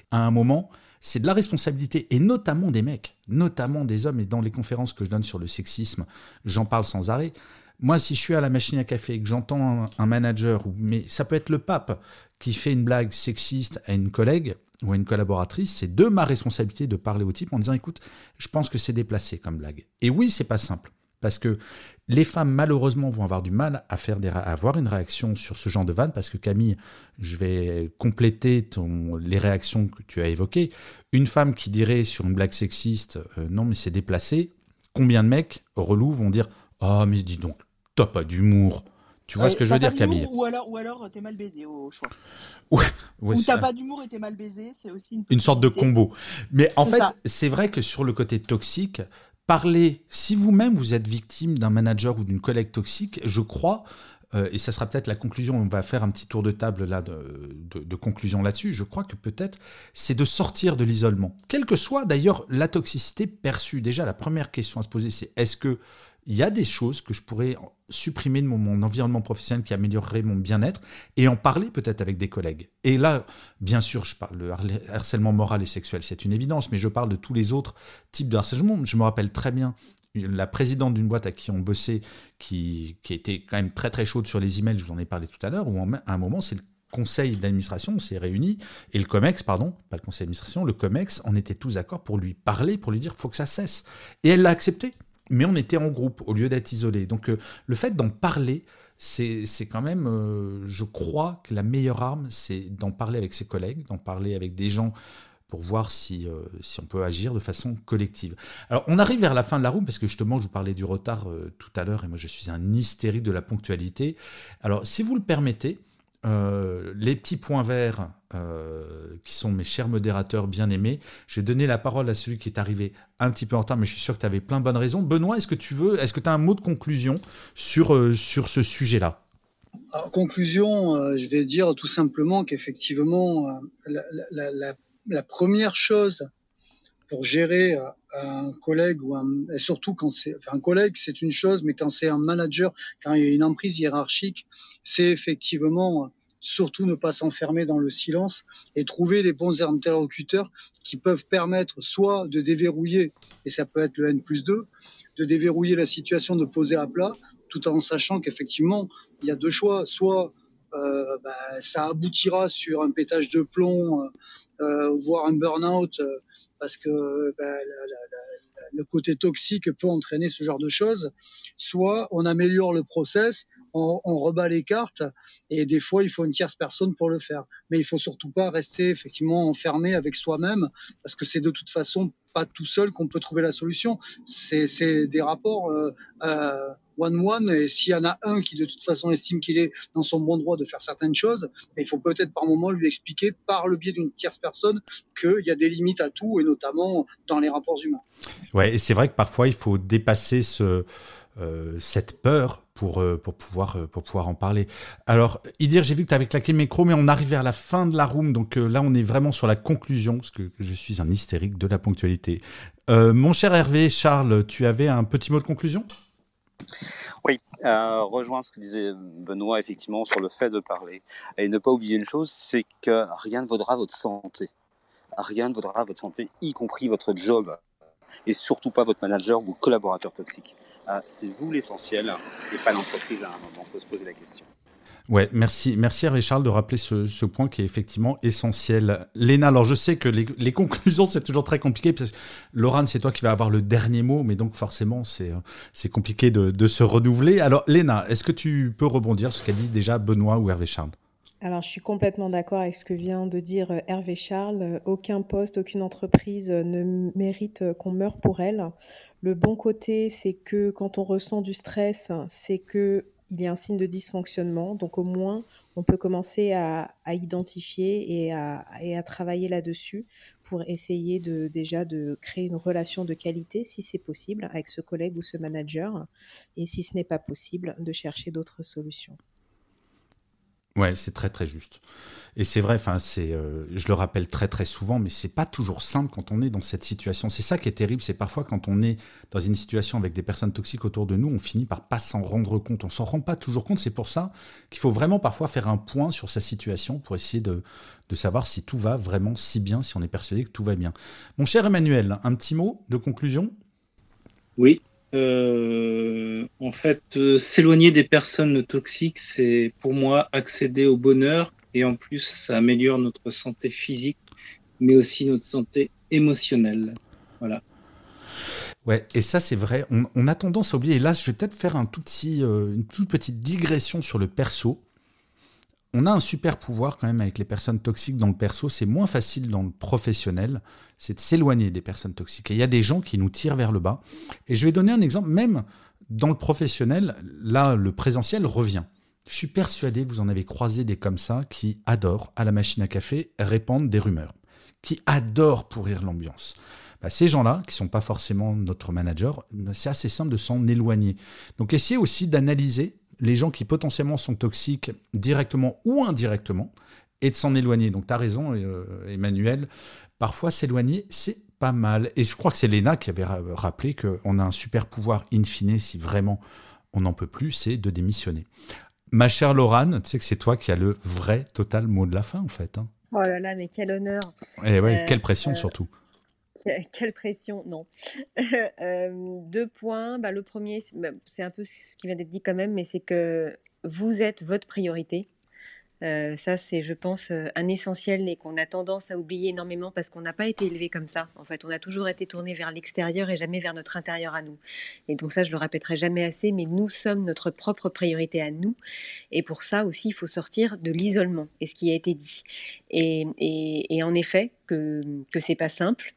À un moment, c'est de la responsabilité, et notamment des mecs, notamment des hommes, et dans les conférences que je donne sur le sexisme, j'en parle sans arrêt. Moi, si je suis à la machine à café et que j'entends un, manager, mais ça peut être le pape, qui fait une blague sexiste à une collègue ou à une collaboratrice, c'est de ma responsabilité de parler au type en disant écoute, je pense que c'est déplacé comme blague. Et oui, c'est pas simple. Parce que les femmes, malheureusement, vont avoir du mal à, faire des, avoir une réaction sur ce genre de vanne, parce que Camille, je vais compléter ton, les réactions que tu as évoquées. Une femme qui dirait sur une blague sexiste, euh, non mais c'est déplacé, combien de mecs relous vont dire, oh mais dis donc, t'as pas d'humour, tu vois ce que je veux dire, Camille? Ou alors, ou alors t'es mal baisé au choix. Ouais, ou t'as pas d'humour et t'es mal baisé, c'est aussi une, une sorte de combo. Mais en fait, c'est vrai que sur le côté toxique, parler, si vous-même vous êtes victime d'un manager ou d'une collègue toxique, je crois, euh, et ça sera peut-être la conclusion, on va faire un petit tour de table là de, de conclusion là-dessus, je crois que peut-être c'est de sortir de l'isolement. Quelle que soit d'ailleurs la toxicité perçue. Déjà, la première question à se poser, c'est est-ce que il y a des choses que je pourrais supprimer de mon, environnement professionnel qui amélioreraient mon bien-être et en parler peut-être avec des collègues. Et là, bien sûr, je parle de harcèlement moral et sexuel, c'est une évidence, mais je parle de tous les autres types de harcèlement. Je me rappelle très bien la présidente d'une boîte à qui on bossait, qui, qui était quand même très très chaude sur les emails, je vous en ai parlé tout à l'heure, où à un moment, c'est le conseil d'administration s'est réuni et le COMEX, pardon, pas le conseil d'administration, le COMEX, on était tous d'accord pour lui parler, pour lui dire faut que ça cesse. Et elle l'a accepté mais on était en groupe au lieu d'être isolé. Donc euh, le fait d'en parler, c'est quand même, euh, je crois que la meilleure arme, c'est d'en parler avec ses collègues, d'en parler avec des gens pour voir si, euh, si on peut agir de façon collective. Alors on arrive vers la fin de la roue, parce que justement je vous parlais du retard tout à l'heure, et moi je suis un hystérique de la ponctualité. Alors si vous le permettez, euh, les petits points verts, euh, qui sont mes chers modérateurs bien-aimés, je vais donner la parole à celui qui est arrivé un petit peu en retard, mais je suis sûr que tu avais plein de bonnes raisons. Benoît, est-ce que tu veux, est-ce que tu as un mot de conclusion sur, euh, sur ce sujet-là? En conclusion, je vais dire tout simplement qu'effectivement, la, première chose pour gérer un collègue ou un, surtout quand c'est un collègue, c'est une chose, mais quand c'est un manager, quand il y a une emprise hiérarchique, c'est effectivement surtout ne pas s'enfermer dans le silence et trouver les bons interlocuteurs qui peuvent permettre soit de déverrouiller, et ça peut être le N plus 2, de déverrouiller la situation, de poser à plat, tout en sachant qu'effectivement, il y a deux choix, soit euh, bah, ça aboutira sur un pétage de plomb, euh, euh voire un burn-out, euh, parce que bah, le côté toxique peut entraîner ce genre de choses. Soit on améliore le process, on, on, rebat les cartes, et des fois il faut une tierce personne pour le faire. Mais il faut surtout pas rester effectivement enfermé avec soi-même, parce que c'est de toute façon pas tout seul qu'on peut trouver la solution. C'est des rapports. Euh, euh, one-one, et s'il y en a un qui de toute façon estime qu'il est dans son bon droit de faire certaines choses, il faut peut-être par moment lui expliquer par le biais d'une tierce personne qu'il y a des limites à tout, et notamment dans les rapports humains. Ouais, et c'est vrai que parfois il faut dépasser ce, cette peur pour, pour, pouvoir, pour pouvoir en parler. Alors, Idir, j'ai vu que tu avais claqué le micro, mais on arrive vers la fin de la room, donc là, on est vraiment sur la conclusion, parce que je suis un hystérique de la ponctualité. mon cher Hervé, Charles, tu avais un petit mot de conclusion? Oui, euh, rejoindre ce que disait Benoît effectivement sur le fait de parler. Et ne pas oublier une chose, c'est que rien ne vaudra votre santé. Rien ne vaudra votre santé, y compris votre job. Et surtout pas votre manager ou collaborateur toxique. Euh, c'est vous l'essentiel et pas l'entreprise à un moment. Il faut se poser la question. Ouais, merci, merci Hervé Charles de rappeler ce, point qui est effectivement essentiel. Léna, alors je sais que les, conclusions c'est toujours très compliqué parce que Laurent, c'est toi qui vas avoir le dernier mot, mais donc forcément c'est c'est compliqué de, se renouveler. Alors Léna, est-ce que tu peux rebondir sur ce qu'a dit déjà Benoît ou Hervé Charles? Alors, je suis complètement d'accord avec ce que vient de dire euh, Hervé Charles. Aucun poste, aucune entreprise euh, ne mérite euh, qu'on meure pour elle. Le bon côté, c'est que quand on ressent du stress, c'est que il y a un signe de dysfonctionnement. Donc au moins, on peut commencer à, identifier et à, travailler là-dessus pour essayer de déjà de créer une relation de qualité, si c'est possible, avec ce collègue ou ce manager, et si ce n'est pas possible, de chercher d'autres solutions. Ouais, c'est très très juste. Et c'est vrai, enfin, c'est, euh, je le rappelle très très souvent, mais c'est pas toujours simple quand on est dans cette situation. C'est ça qui est terrible, c'est parfois quand on est dans une situation avec des personnes toxiques autour de nous, on finit par pas s'en rendre compte. On s'en rend pas toujours compte. C'est pour ça qu'il faut vraiment parfois faire un point sur sa situation pour essayer de, de savoir si tout va vraiment si bien, si on est persuadé que tout va bien. Mon cher Emmanuel, un petit mot de conclusion? Oui, euh, en fait, euh, s'éloigner des personnes toxiques, c'est pour moi accéder au bonheur et en plus, ça améliore notre santé physique, mais aussi notre santé émotionnelle. Voilà. Ouais, et ça c'est vrai. On, a tendance à oublier. Et là, je vais peut-être faire un tout petit, euh, une toute petite digression sur le perso on a un super pouvoir quand même avec les personnes toxiques dans le perso. C'est moins facile dans le professionnel. C'est de s'éloigner des personnes toxiques. Et il y a des gens qui nous tirent vers le bas. Et je vais donner un exemple. Même dans le professionnel, là, le présentiel revient. Je suis persuadé que vous en avez croisé des comme ça qui adorent, à la machine à café, répandre des rumeurs. Qui adorent pourrir l'ambiance. Bah, ces gens-là, qui ne sont pas forcément notre manager, bah, c'est assez simple de s'en éloigner. Donc essayez aussi d'analyser les gens qui potentiellement sont toxiques directement ou indirectement et de s'en éloigner. Donc tu as raison, euh, Emmanuel, parfois s'éloigner, c'est pas mal. Et je crois que c'est Léna qui avait rappelé qu'on a un super pouvoir in fine si vraiment on n'en peut plus, c'est de démissionner. Ma chère Laurane, tu sais que c'est toi qui as le vrai total mot de la fin en fait. Hein. Oh là là, mais quel honneur. Et ouais, euh, quelle pression euh, surtout. Quelle pression, non. Euh, deux points. Bah, le premier, bah, c'est un peu ce qui vient d'être dit quand même, mais c'est que vous êtes votre priorité. Euh, ça, c'est, je pense, euh, un essentiel et qu'on a tendance à oublier énormément parce qu'on n'a pas été élevé comme ça. En fait, on a toujours été tourné vers l'extérieur et jamais vers notre intérieur à nous. Et donc ça, je le répéterai jamais assez, mais nous sommes notre propre priorité à nous. Et pour ça aussi, il faut sortir de l'isolement et ce qui a été dit. Et, en effet, que, que c'est pas simple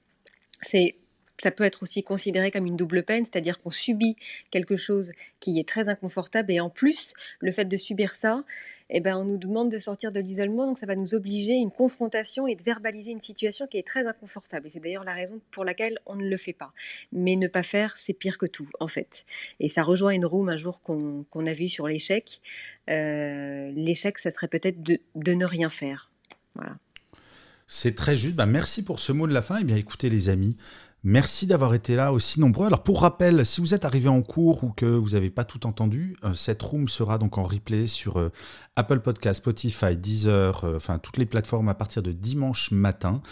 c'est ça peut être aussi considéré comme une double peine, c'est-à-dire qu'on subit quelque chose qui est très inconfortable et en plus, le fait de subir ça, eh ben, on nous demande de sortir de l'isolement, donc ça va nous obliger à une confrontation et de verbaliser une situation qui est très inconfortable. Et c'est d'ailleurs la raison pour laquelle on ne le fait pas. Mais ne pas faire, c'est pire que tout, en fait. Et ça rejoint une room un jour qu'on a vu sur l'échec. Euh, l'échec, ça serait peut-être de, de ne rien faire. Voilà. C'est très juste. Bah, merci pour ce mot de la fin. Eh bien, écoutez, les amis, Merci d'avoir été là aussi nombreux. Alors pour rappel, si vous êtes arrivé en cours ou que vous n'avez pas tout entendu, euh, cette room sera donc en replay sur euh, Apple Podcast, Spotify, Deezer, euh, enfin toutes les plateformes à partir de dimanche matin.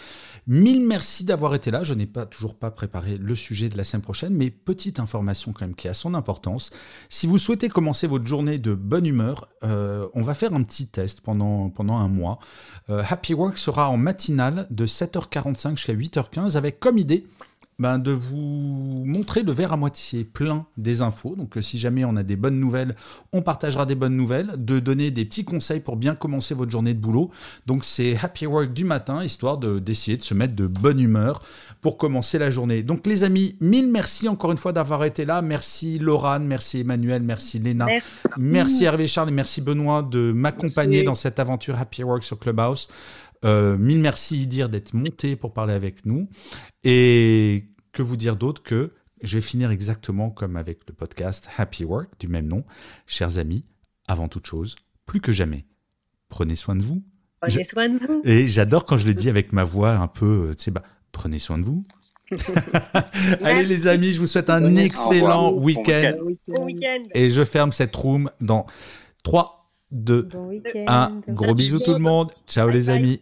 Mille merci d'avoir été là. Je n'ai pas toujours pas préparé le sujet de la semaine prochaine, mais petite information quand même qui a son importance. Si vous souhaitez commencer votre journée de bonne humeur, on va faire un petit test pendant, pendant un mois. Happy Work sera en matinale de 7h45 jusqu'à 8h15 avec comme idée ben, de vous montrer le verre à moitié plein des infos. Donc, euh, si jamais on a des bonnes nouvelles, on partagera des bonnes nouvelles, de donner des petits conseils pour bien commencer votre journée de boulot. Donc, c'est happy work du matin, histoire d'essayer de, se mettre de bonne humeur pour commencer la journée. Donc, les amis, mille merci encore une fois d'avoir été là. Merci Laurane, merci Emmanuel, merci Léna, merci, Hervé Charles et merci Benoît de m'accompagner dans cette aventure happy work sur Clubhouse. Euh, mille merci Idir d'être monté pour parler avec nous. Et que vous dire d'autre que je vais finir exactement comme avec le podcast Happy Work du même nom. Chers amis, avant toute chose, plus que jamais, prenez soin de vous. Prenez soin de vous. Et j'adore quand je le dis avec ma voix un peu, euh, tu sais, bah, prenez soin de vous. Allez les amis, je vous souhaite un Prenez- excellent week-end. Bon week-end. Et je ferme cette room dans 3, 2, Bon week-end. 1. Gros bisous tout le monde. Ciao Bye les bye. amis.